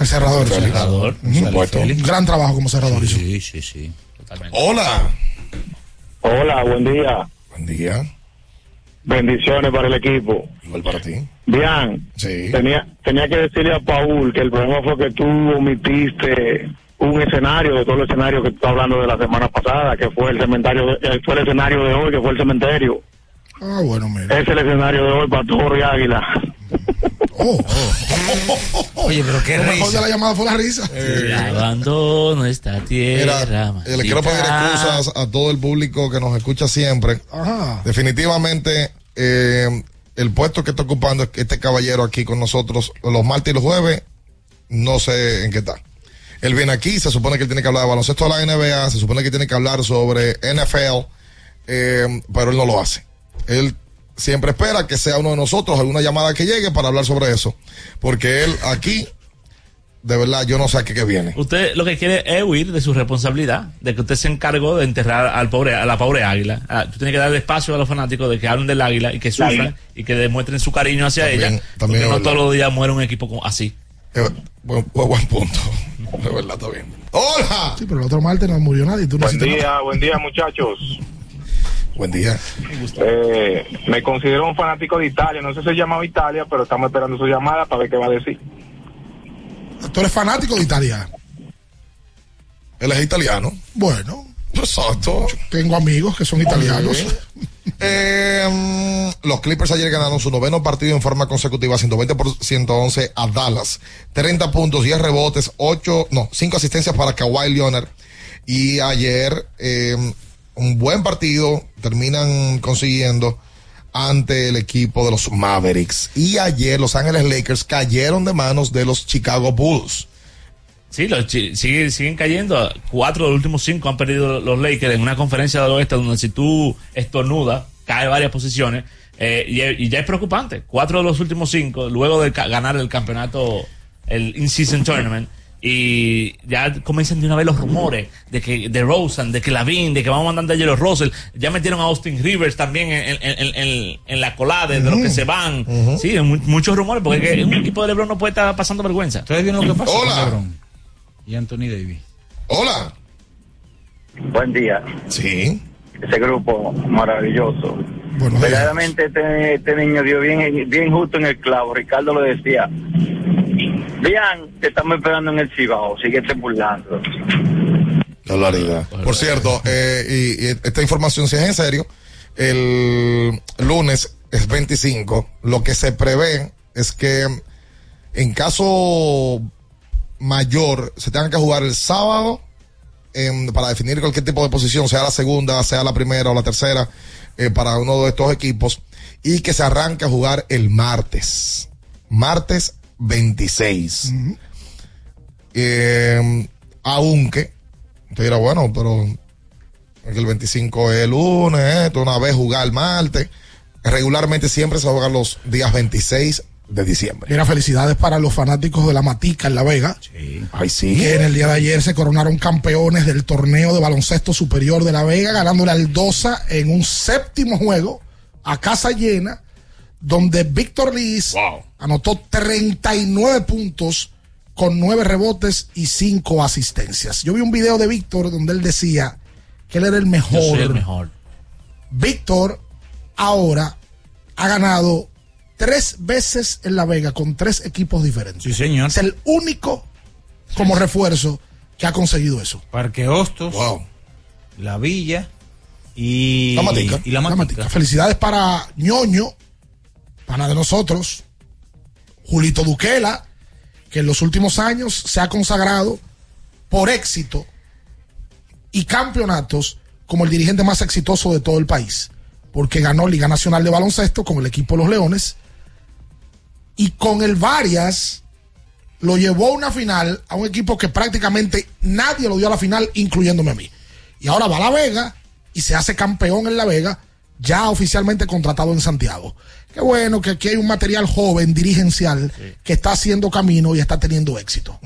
El cerrador. El cerrador. Un gran trabajo como cerrador. hizo. Sí, sí, sí. Hola. Hola, buen día. Buen día. Bendiciones para el equipo. Igual para ti. Bien, Sí. tenía, tenía que decirle a Paul que el problema fue que tú omitiste un escenario de todo el escenario que tú estás hablando de la semana pasada, que fue el cementerio, de- eh, fue el escenario de hoy, que fue el cementerio. Ah, bueno, mira. Es el escenario de hoy para Toro y Águila. Oye, pero qué Lo mejor de risa. la llamada fue la risa. Abandono esta tierra. Mira, eh, le quiero pedir excusas a todo el público que nos escucha siempre. Ajá. Definitivamente, eh, el puesto que está ocupando este caballero aquí con nosotros los martes y los jueves, no sé en qué está. Él viene aquí, se supone que él tiene que hablar de baloncesto de la NBA, se supone que tiene que hablar sobre NFL, eh, pero él no lo hace. Él siempre espera que sea uno de nosotros, alguna llamada que llegue para hablar sobre eso. Porque él aquí, de verdad, yo no sé a qué, qué viene. Usted lo que quiere es huir de su responsabilidad, de que usted se encargó de enterrar al pobre, a la pobre águila. Ah, tú tienes que darle espacio a los fanáticos de que hablen del águila y que sufran y que demuestren su cariño hacia También- ella. también porque no verdad. todos los días muere un equipo como así. Eh, buen punto. De verdad, está bien. ¡Hola! Sí, pero el otro martes no murió nadie. Tú no Buen día, nada. buen día muchachos. Buen día. Eh, me considero un fanático de Italia, no sé si se llama Italia, pero estamos esperando su llamada para ver qué va a decir. Tú eres fanático de Italia. Él es italiano. Bueno, Exacto. tengo amigos que son italianos. Eh, mm, los Clippers ayer ganaron su noveno partido en forma consecutiva, 120 por 111 a Dallas. 30 puntos, 10 rebotes, 8, no, 5 asistencias para Kawhi Leonard. Y ayer, eh, un buen partido, terminan consiguiendo ante el equipo de los Mavericks. Y ayer los Ángeles Lakers cayeron de manos de los Chicago Bulls. Sí, los chi- siguen, siguen cayendo. Cuatro de los últimos cinco han perdido los Lakers en una conferencia del oeste donde si tú estornudas, cae varias posiciones. eh, y, y ya es preocupante. Cuatro de los últimos cinco, luego de ganar el campeonato, el In-Season Tournament, Y ya comienzan de una vez los rumores de que de Rosen, de que Lavin, de que vamos a mandar a Jello Russell. Ya metieron a Austin Rivers también en, en- en- en- en la colada de, de los que se van. Sí, mu- muchos rumores, porque es que un equipo de LeBron no puede estar pasando vergüenza. ¿Ustedes vieron lo que pasó Hola. Y Anthony Davis? Hola. Buen día. Sí. Ese grupo maravilloso. Verdaderamente este, este niño dio bien, bien justo en el clavo. Ricardo lo decía. Bien, te estamos esperando en el Cibao. Síguete burlando. Por cierto, eh, y, y esta información si es en serio, el lunes es 25. Lo que se prevé es que en caso mayor se tengan que jugar el sábado em, para definir cualquier tipo de posición, sea la segunda, sea la primera o la tercera, eh, para uno de estos equipos, y que se arranque a jugar el martes. Martes 26. Eh, aunque, te dirá, bueno, pero el 25 es el lunes, una vez jugar el martes. Regularmente siempre se juegan los días 26 de diciembre. Mira, felicidades para los fanáticos de la Matica en La Vega. Ay, sí. Que en el día de ayer se coronaron campeones del torneo de baloncesto superior de La Vega, ganándole al Dosa en un séptimo juego a casa llena, donde Víctor Liz anotó 39 puntos con 9 rebotes y 5 asistencias. Yo vi un video de Víctor donde él decía que él era el mejor. Yo soy el mejor. Víctor ahora ha ganado tres veces en La Vega con tres equipos diferentes. Sí, señor. Es el único como refuerzo que ha conseguido eso. Parque Hostos, La Villa y La Matica. Y la Matica. Felicidades para ñoño, pana de nosotros, Julito Duquela, que en los últimos años se ha consagrado por éxito y campeonatos como el dirigente más exitoso de todo el país, porque ganó Liga Nacional de Baloncesto con el equipo Los Leones y con el Varias lo llevó a una final a un equipo que prácticamente nadie lo dio a la final, incluyéndome a mí. Y ahora va a La Vega y se hace campeón en La Vega, ya oficialmente contratado en Santiago. Qué bueno que aquí hay un material joven, dirigencial, que está haciendo camino y está teniendo éxito.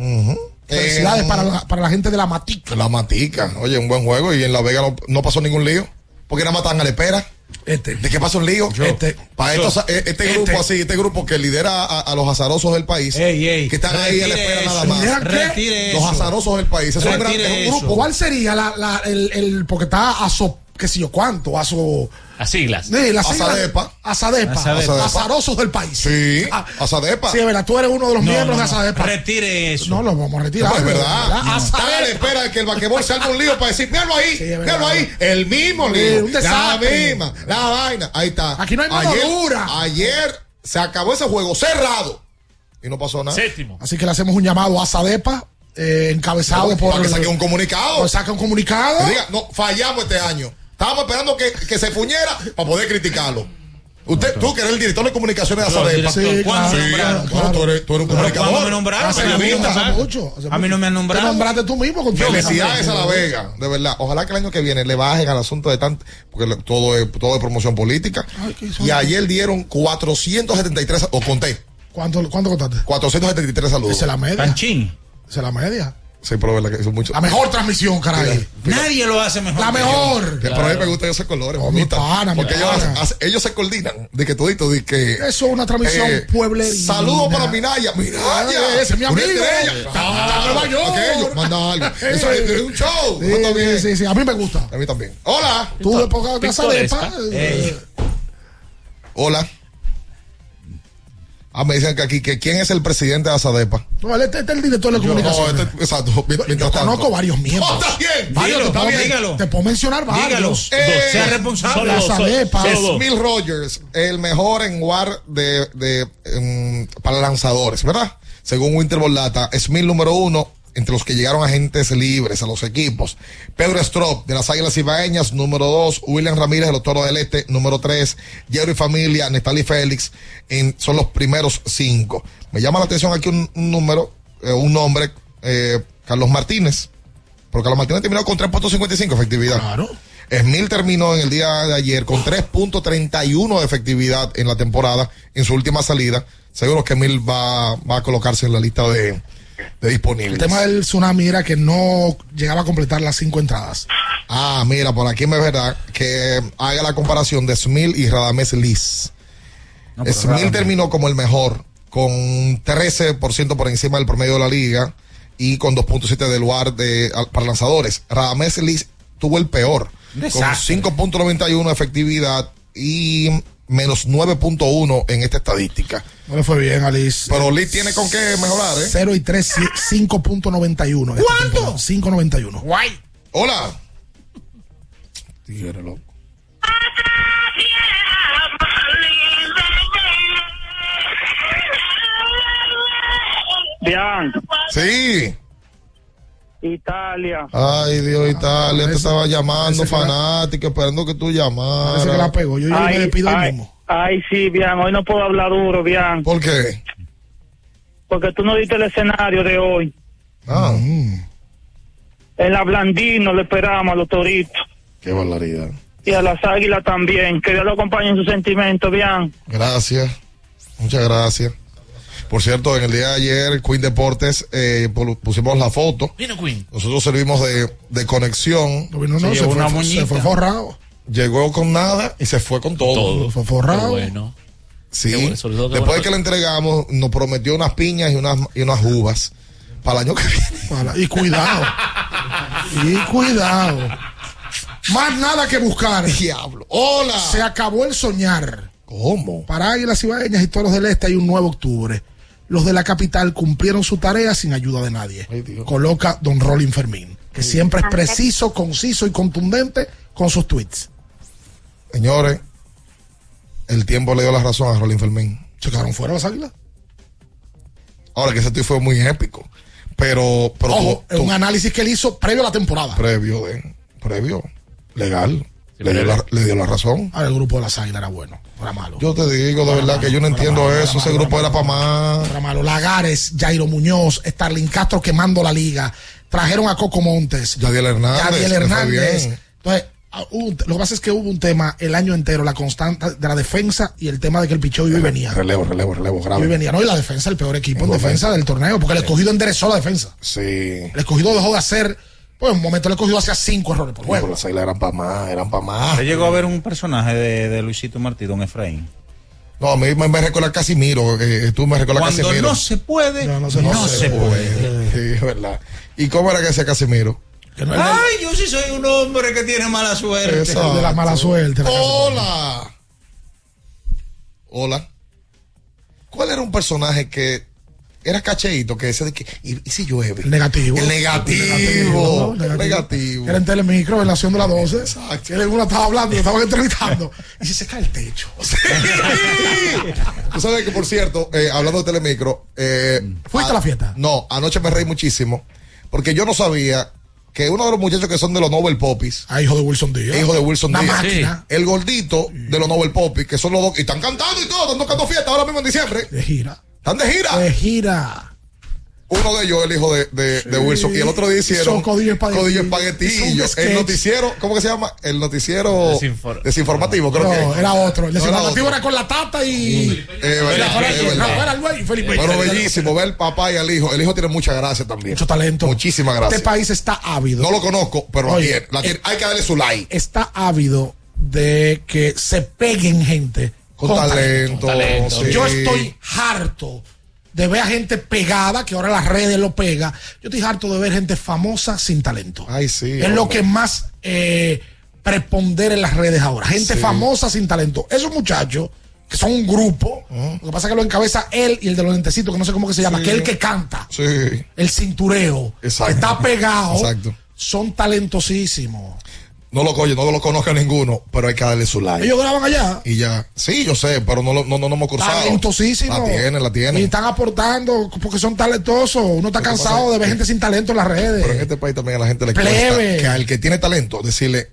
Felicidades Eh, para, la, para la gente de la Matica. La matica. Oye, un buen juego y en La Vega no, no pasó ningún lío. Porque nada más están a la espera. Este. ¿De qué pasa un lío? Este. Para Yo. estos, eh, este grupo Este. así, este grupo que lidera a, a los azarosos del país. que están ahí a la Retire espera eso. nada más. Retire Los eso. azarosos del país. Eso es un, gran, Retire es un eso. grupo. ¿Cuál sería la, la- el, el- porque está aso, qué sé yo cuánto, aso, Las siglas. Sí, las siglas- Azadepa. Azadepa. Azadepa. Azarosos del país. Sí, Ah, Azadepa. Sí, es verdad, tú eres uno de los No, miembros no, de. Azadepa. Retire eso. No, lo vamos a retirar. No, es verdad. ¿verdad? Están a la espera de que el vaquebol se haga un lío para decir, míralo ahí, es míralo ahí. El mismo Sí, lío. un la misma, la vaina. Ahí está. Aquí no hay mano ayer, dura. Ayer se acabó ese juego cerrado. Y no pasó nada. Séptimo. Así que le hacemos un llamado a Azadepa, eh, encabezado No, por. para que saque un comunicado. Pues saca un comunicado. Que diga, no, fallamos este año. Estábamos esperando que, que se fuñera para poder criticarlo. Usted, tú que eres el director de comunicaciones de Azadepa. director, ¿cuándo me nombraron? bueno, tú eres, tú eres un Pero comunicador. ¿cuándo me nombraron? Hace Periodista, mucho, hace ¿sabes? mucho, hace A mí no me han Te nombrado. nombraste tú mismo con tu Felicidades a La Vega, de verdad. Ojalá que el año que viene le bajen al asunto de tanto, porque todo es, todo es promoción política. Y ayer dieron 473, o conté, ¿Cuánto, cuánto contaste? 473 saludos. Esa es la media. Tanchín. Esa es la media. Sí, pero es verdad que son muchos. La mejor transmisión, caray. Nadie lo hace mejor. La mejor. Que Pero a mí me gustan esos colores. Oh, me mi gusta. pana, mi porque ellos, se coordinan. De que todito, de que. Eso es una transmisión Eh, pueblerina. Saludos para Minaya. Minaya. Ese es mi amigo. Está en Nueva York. Manda algo. Eso es, es un show. Sí, bien. sí, sí, a mí me gusta. A mí también. Hola. Tú de poca casa de Pintoresca. Hola. Ah, me dicen que aquí, que quién es el presidente de Azadepa. No, este, este es el director de Yo, no, comunicación. este- exacto. Mien- Yo Mientras tanto. conozco varios miembros. Oh, está bien. Varios, Dígalo, te, está puedo, bien. dígalo. te puedo mencionar Dígalo. varios. Eh, Sea responsable. La. Smil Rogers, el mejor en WAR de, de, em, para lanzadores, ¿verdad? Según Winter Data, Smil número uno entre los que llegaron agentes libres a los equipos. Pedro Strop, de las Águilas Ibaeñas, número dos. William Ramírez, de los Toros del Este, número tres. Jerry Familia, Netali Félix, en- son los primeros cinco. Me llama la atención aquí un, un número, eh, un nombre, eh, Carlos Martínez. Porque Carlos Martínez terminó con 3.55 efectividad. Claro. Smil terminó en el día de ayer con 3.31 de efectividad en la temporada en su última salida. Seguro que Smil va, va a colocarse en la lista de, de disponibles. El tema del tsunami era que no llegaba a completar las cinco entradas. Ah, mira, por aquí me verá que haga la comparación de Smil y Radames Liz. No, Smil Radamés- terminó como el mejor, con 13% por encima del promedio de la liga y con 2.7 de lugar de, para lanzadores. Radames Liz tuvo el peor, Desastre. con 5.91 de efectividad y menos 9.1 en esta estadística. No le fue bien a Liz. Pero Liz tiene con qué mejorar, ¿eh? 0 y 3, 5.91. ¿Cuánto? 5.91. Guay. Hola. Tigre loco. Bian, Sí. Italia. Ay, Dios, Italia, te estaba llamando, la- fanático, esperando que tú llamaras. Parece que la pegó. Yo, yo me despido ay, mismo. ay, sí, Bian, hoy no puedo hablar duro, Bian. ¿Por qué? Porque tú no diste el escenario de hoy. Ah. En la Blandino le esperamos a los toritos Qué barbaridad. y a las águilas también. Que Dios lo acompañe en sus sentimientos, Bian. Gracias. Muchas gracias. Por cierto, en el día de ayer, Queen Deportes, eh, pu- pusimos la foto. Vino Queen. Nosotros servimos de, de conexión. No, no, se, fue, se fue forrado. Llegó con nada y se fue con todo. Todo. Fue forrado. Bueno. Sí. Qué bueno, sobre todo qué Después bueno. de que le entregamos, nos prometió unas piñas y unas, y unas uvas para el año que viene. Para- Y cuidado. y cuidado. Más nada que buscar. Diablo. Hola. Se acabó el soñar. ¿Cómo? Para Águilas Ibaeñas y Toros del Este hay un nuevo octubre. Los de la capital cumplieron su tarea sin ayuda de nadie. Coloca Don Rolling Fermín, que siempre es preciso, conciso y contundente con sus tweets. Señores, el tiempo le dio la razón a Rolín Fermín. ¿Se quedaron fuera las águilas? Ahora que ese tweet fue muy épico. Pero, pero Ojo, tú- es un análisis que él hizo previo a la temporada. previo, de, previo, legal. Le dio, la, le dio la razón. Ahora el grupo de las águilas era bueno, no era malo. Yo te digo, de verdad, que yo no entiendo eso. Ese grupo era para más. Era malo. Lagares, Jairo Muñoz, Starlin Castro quemando la liga. Trajeron a Coco Montes. Yadiel Hernández. Yadiel Hernández. Entonces, ah, un- lo que pasa es que hubo un tema el año entero, la constante de la defensa y el tema de que el picheo iba y venía. Relevo, relevo, relevo, y grave. venía. No, y la defensa, el peor equipo en En defensa del torneo, porque el escogido enderezó la defensa. Sí. El escogido dejó de hacer, pues en un momento el escogido hacía cinco errores por Bueno, juego. las águilas eran para más, eran para más. ¿Usted llegó a ver un personaje de, de Luisito Martí, don Efraín? No, a mí me, me recuerda a Casimiro. eh, tú me recuerdas a Cuando Casimiro. no se puede, no, no se, puede. Sí, es verdad. ¿Y cómo era que hacía Casimiro? Ay, yo sí soy un hombre que tiene mala suerte. Exacto. De la mala suerte. la. Hola. Hola. ¿Cuál era un personaje que era cacheíto que decía de que y, y si llueve? El negativo. El negativo. El negativo. Era en Telemicro, en la acción de las 12. Que uno estaba hablando, lo estaban entrevistando. y si se cae el techo. Tú sabes que, por cierto, eh, hablando de Telemicro. Eh, ¿Fuiste a la fiesta? No, anoche me reí muchísimo. Porque yo no sabía que uno de los muchachos que son de los Nobel Popis. Ah, hijo de Wilson Díaz. Hijo de Wilson Díaz. máquina. El gordito de los Nobel Popis, que son los dos. Y están cantando y todo, están tocando fiesta ahora mismo en diciembre. De gira. Están de gira. De gira. Uno de ellos, el hijo de, de, de Wilson, y el otro día hicieron codillo espaguetillo. El noticiero, ¿cómo que se llama? El noticiero Desinfor- desinformativo, creo No, que. era otro. El No, era desinformativo otro. era con la tata y. Eh, verdad, Era- es verdad. era- era el güey, Felipe. Pero bellísimo, ver el papá y al hijo. El hijo tiene mucha gracia también. Mucho talento. Muchísimas gracias. Este país está ávido. No lo conozco, pero la Oye, tiene, la tiene. Hay que darle su like. Está ávido de que se peguen gente Con, talento. talento. sí. Yo estoy harto de ver a gente pegada, que ahora las redes lo pega. Yo estoy harto de ver gente famosa sin talento. Ay, sí. es lo que más eh, prepondera en las redes ahora. Gente Sí. famosa sin talento. Esos muchachos, que son un grupo, lo que pasa es que lo encabeza él y el de los lentecitos, que no sé cómo que se llama, Sí. que es el que canta, Sí. el cintureo, Exacto. que está pegado, Exacto. son talentosísimos. No lo oye, no lo conozco a ninguno, pero hay que darle su like. Ellos graban allá. Y ya. Sí, yo sé, pero no, lo- no, no, no hemos cruzado. Talentosísimo. La tiene, la tiene. Y están aportando porque son talentosos. Uno está cansado de ver gente sin talento en las redes. Pero en este país también a la gente le Plebe. cuesta que al que tiene talento decirle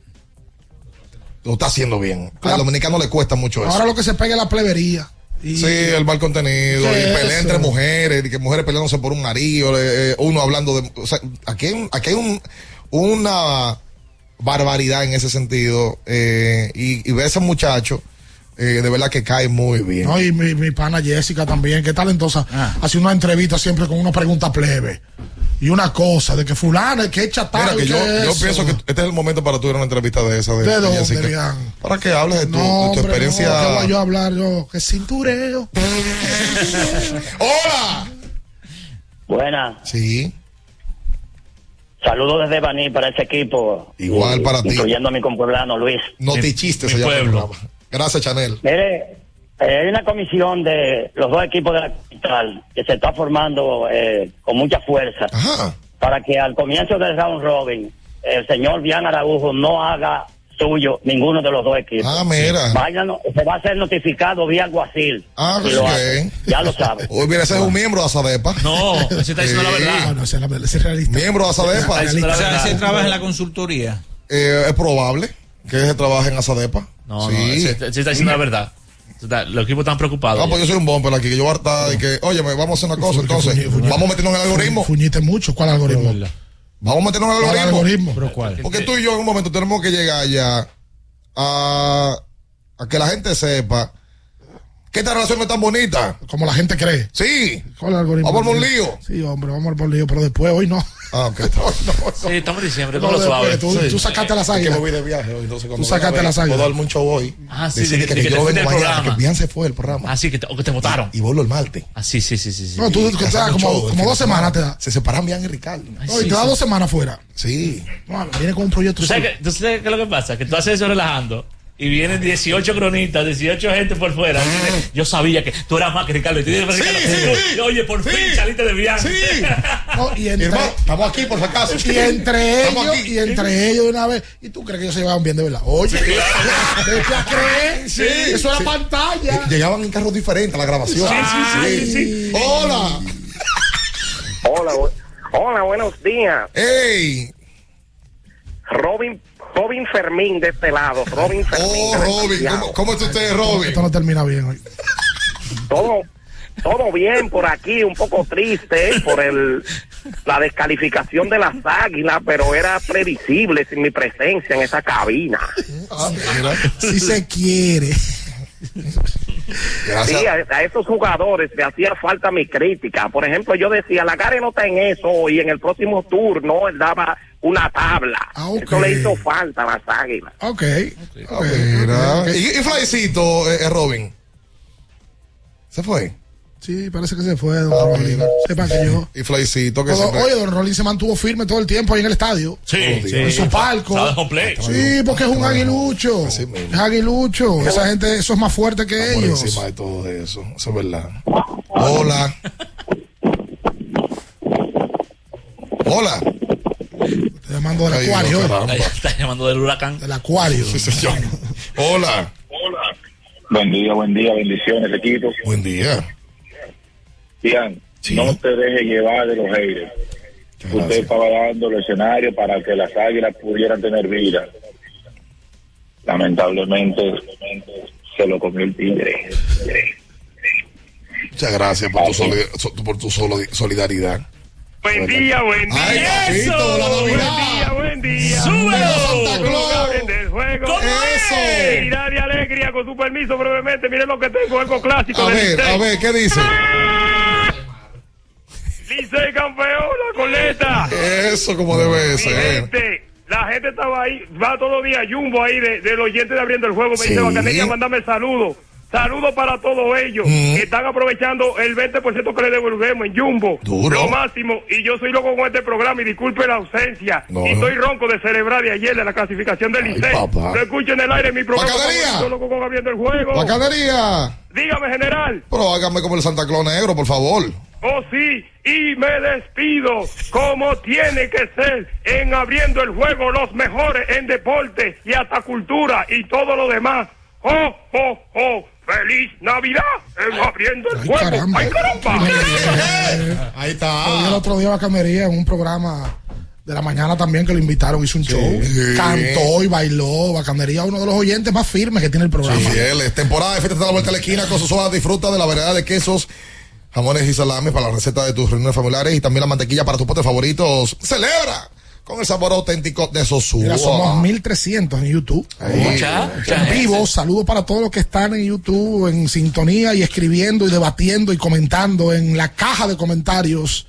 lo está haciendo bien. Al dominicano le cuesta mucho eso. Ahora lo que se pega es la plebería. Y Sí, el mal contenido, ¿Qué y pelea eso? entre mujeres, y que mujeres peleándose por un marido, eh, eh, uno hablando de... O sea, aquí hay, aquí hay un- una barbaridad en ese sentido, eh, y, y ver a ese muchacho eh, de verdad que cae muy bien. No, y mi, mi pana Jessica también, que talentosa. Hace una entrevista siempre con una pregunta plebe. Y una cosa, de que fulana, que echa Mira, tal que yo, que yo eso. pienso que este es el momento para tu ir a una entrevista de esa. De, ¿De dónde, Jessica. Para que hables de tu, No, de tu hombre, experiencia. no, ¿qué voy yo a hablar yo? Que cintureo. ¡Hola! Buena. Sí. Saludos desde Baní para ese equipo. Igual para ti. Incluyendo a mi compueblano Luis. No te chistes, el programa. Gracias, Chanel. Mire, eh, hay una comisión de los dos equipos de la capital que se está formando eh, con mucha fuerza para que al comienzo del round robin el señor Bian Araújo no haga suyo ninguno de los dos equipos. Ah, mira. Vayan, se va a ser notificado vía alguacil. Ah, si lo ok. hace. Ya lo sabe. Uy, mira, ese es un miembro de Asadepa. No, ese está diciendo la verdad. No, ese es la- ese es realista. Miembro de Asadepa. O sea, ese trabaja en la consultoría. Eh, es probable que se trabaje en Asadepa. No, sí. no, ese, ese está diciendo la verdad. Los equipos están preocupados. Ah, pues yo soy un bumper aquí, que yo voy a hartar y que, oye, vamos a hacer una cosa, entonces, vamos a meternos en el algoritmo. Fuñiste mucho. ¿Cuál algoritmo? Vamos a meternos en el ¿Cuál algoritmo. algoritmo? cuál? Porque tú y yo en un momento tenemos que llegar ya a, a que la gente sepa que esta relación no es tan bonita. Como la gente cree. Sí. ¿Cuál algoritmo? Vamos por un lío. Sí, hombre, vamos por un lío, pero después, hoy no. Ah, ok. Sí, estamos en diciembre, No, con lo suave. tú, tú sacaste las Es que águilas. me voy de viaje hoy, entonces cuando Tú sacaste las águilas. Puedo dar mucho hoy. Ah, sí, de- que, de que yo no fuiste vengo mañana, que programa. Bian se fue del programa. Ah, sí, que te, o que te votaron. Y vuelvo el martes. Ah, sí, sí, sí, sí. sí. No, tú, Y que te como, show el como dos semanas te da. Se separan Bian y Ricardo. No, y te da dos semanas fuera. Sí. No, viene con un proyecto. ¿Tú sabes, solo. qué, ¿Tú sabes qué es lo que pasa? Que tú haces eso relajando y vienen 18 cronistas, 18 gente por fuera. Dice, Yo sabía que tú eras más que Ricardo. Y tú dices, Ricardo, sí, tú, Oye, por sí. fin saliste de viaje. Sí. No, y entre, hermano, estamos aquí por si acaso. y entre Estamos ellos, aquí. y entre ellos de una vez. ¿Y tú crees que ellos se llevaban bien de verdad? Oye, creer. Sí. Eso era Sí. pantalla. Llegaban en carros diferentes a la grabación. Sí, sí, sí, sí, sí. Hola. Hola, hola, buenos días. Ey. Robin, Robin Fermín de este lado. Robin Fermín. Oh, Robin. ¿Cómo, cómo está usted, Robin? Esto no termina bien hoy. Todo, todo bien por aquí, un poco triste por el la descalificación de las águilas, pero era previsible sin mi presencia en esa cabina. Ah, mira. Si se quiere. Gracias. Sí, a, a esos jugadores le hacía falta mi crítica. Por ejemplo, yo decía, la Gare no está en eso y en el próximo turno él daba una tabla. Ah. Eso le hizo falta a las águilas. Ok. Mira. ¿Y, y Flycito, eh, eh, Robin? ¿Se fue? Sí, parece que se fue, don Ah, mira. Sepa que yo. Y Flycito, que Todo- siempre... oye, don Rolling se mantuvo firme todo el tiempo ahí en el estadio. Sí, sí. En su palco. Sí, porque es un aguilucho. Es aguilucho. Esa gente, eso es más fuerte que ellos. encima de todo eso. Eso es verdad. Hola. Hola. Estoy llamando del Ay, acuario. no, Está llamando del huracán. Del acuario. Sí, señor. Hola. Buen día, buen día, bendiciones, equipo. Buen día. Bien, Sí. no te deje llevar de los haters. Usted estaba dando el escenario para que las águilas pudieran tener vida. Lamentablemente se lo comió el tigre. Muchas gracias por tu, soli- so- por tu soli- solidaridad. Buen día, buen día. Ay, papito, la Buen día, buen día. ¡Súbelo! ¿Cómo Eso. Felicidad y alegría, con su permiso, brevemente. Miren lo que tengo, algo clásico A ver, Licey. a ver, ¿qué dice? Licey campeón, la coleta. Eso como debe ser. gente, la gente estaba ahí, va todos los días Jumbo ahí de, del oyente de abriendo el juego. Me Sí. dice Bacanilla, mándame saludos. Saludos para todos ellos Mm. que están aprovechando el 20% que le devolvemos en Jumbo. Duro. Lo máximo. Y yo soy loco con este programa y disculpe la ausencia. No. Y estoy ronco de celebrar de ayer de la clasificación del papá. Lo escucho en el aire en mi programa. Estoy loco con abriendo el juego. Bacanería. Dígame, general. Pero hágame como el Santa Claus negro, por favor. Oh sí, y me despido como tiene que ser en abriendo el juego los mejores en deporte y hasta cultura y todo lo demás. ¡Oh, oh, oh! ¡Feliz Navidad! En abriendo el Ay, juego. caramba. ¡Ay, caramba! Ahí Oí el está. otro día Bacanería en un programa de la mañana también que lo invitaron, hizo un show. Sí. Cantó y bailó. Bacanería, uno de los oyentes más firmes que tiene el programa. Sí, él es temporada de fiesta a la vuelta de la esquina. Con Sosoa disfruta de la variedad de quesos, jamones y salames para la receta de tus reuniones familiares y también la mantequilla para tus potes favoritos. ¡Celebra! Con el sabor auténtico de Sosúa. Mira, somos 1300 en YouTube. Mucha- en vivo, saludos para todos los que están en YouTube en sintonía y escribiendo y debatiendo y comentando en la caja de comentarios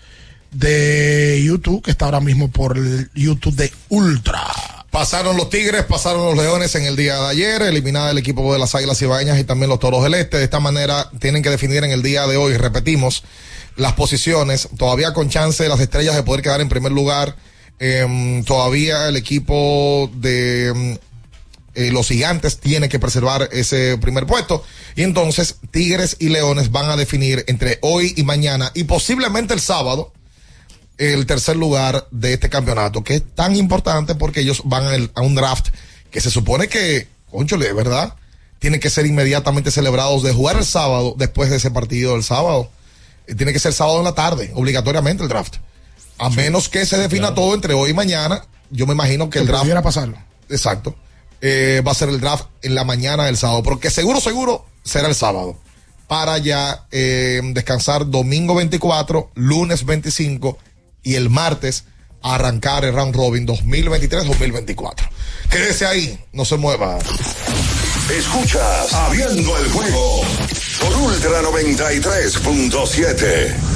de YouTube, que está ahora mismo por el YouTube de Ultra. Pasaron los Tigres, pasaron los Leones en el día de ayer, eliminada el equipo de las Águilas Ibaeñas y también los Toros del Este. De esta manera tienen que definir en el día de hoy, repetimos, las posiciones, todavía con chance de las estrellas de poder quedar en primer lugar. Em, todavía el equipo de em, eh, los gigantes tiene que preservar ese primer puesto. Y entonces Tigres y Leones van a definir entre hoy y mañana y posiblemente el sábado el tercer lugar de este campeonato, que es tan importante porque ellos van a un draft que se supone que, conchole, ¿verdad? Tienen que ser inmediatamente celebrados de jugar el sábado después de ese partido del sábado. Eh, Tiene que ser sábado en la tarde, obligatoriamente el draft. A menos que se defina todo entre hoy y mañana, yo me imagino que el draft. pudiera pasarlo. Exacto. Eh, va a ser el draft en la mañana del sábado, porque seguro, seguro será el sábado. Para ya eh, descansar domingo 24, lunes 25 y el martes arrancar el round robin 2023-2024. Quédese ahí, no se mueva. Escuchas Abriendo el juego por Ultra 93.7.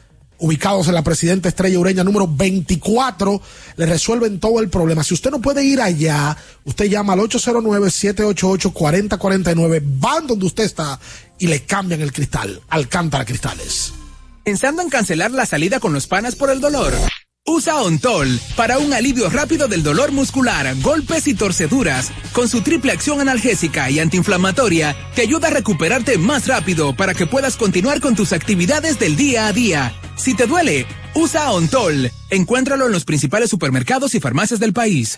Ubicados en la Presidenta Estrella Ureña número 24, le resuelven todo el problema. Si usted no puede ir allá, usted llama al 809-788-4049, van donde usted está y le cambian el cristal. Alcántara Cristales. Pensando en cancelar la salida con los panas por el dolor. Usa Ontol para un alivio rápido del dolor muscular, golpes y torceduras. Con su triple acción analgésica y antiinflamatoria, te ayuda a recuperarte más rápido para que puedas continuar con tus actividades del día a día. Si te duele, usa Ontol. Encuéntralo en los principales supermercados y farmacias del país.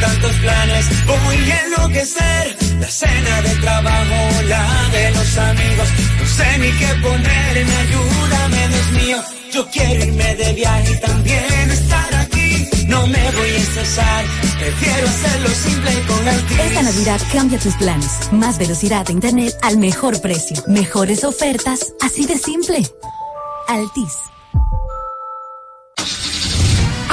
Tantos planes voy a enloquecer. La cena de trabajo, la de los amigos. No sé ni qué ponerme, ayúdame, Dios mío. Yo quiero irme de viaje y también estar aquí. No me voy a estresar, prefiero hacerlo simple con Altis. Esta Navidad cambia tus planes. Más velocidad de internet al mejor precio. Mejores ofertas, así de simple. Altis.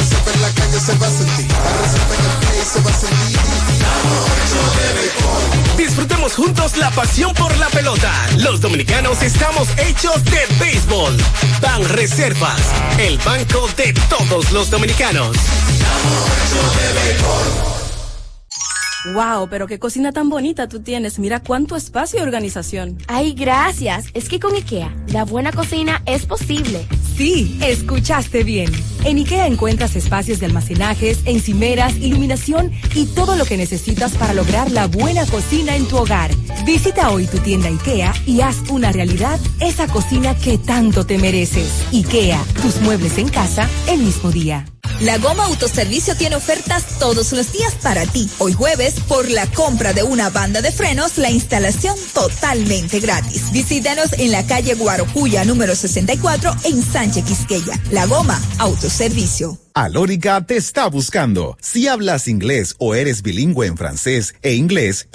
reserva Disfrutemos juntos la pasión por la pelota. Los dominicanos estamos hechos de béisbol. Ban Reservas, el banco de todos los dominicanos. Wow, pero qué cocina tan bonita tú tienes. Mira cuánto espacio y organización. Ay, gracias. Es que con IKEA, la buena cocina es posible. Sí, escuchaste bien. En IKEA encuentras espacios de almacenajes, encimeras, iluminación y todo lo que necesitas para lograr la buena cocina en tu hogar. Visita hoy tu tienda IKEA y haz una realidad esa cocina que tanto te mereces. IKEA, tus muebles en casa el mismo día. La Goma Autoservicio tiene ofertas todos los días para ti. Hoy jueves, por la compra de una banda de frenos, la instalación totalmente gratis. Visítanos en la calle Guarocuya número 64 en Sánchez Quisqueya. La Goma Autoservicio. Alórica te está buscando. Si hablas inglés o eres bilingüe en francés e inglés,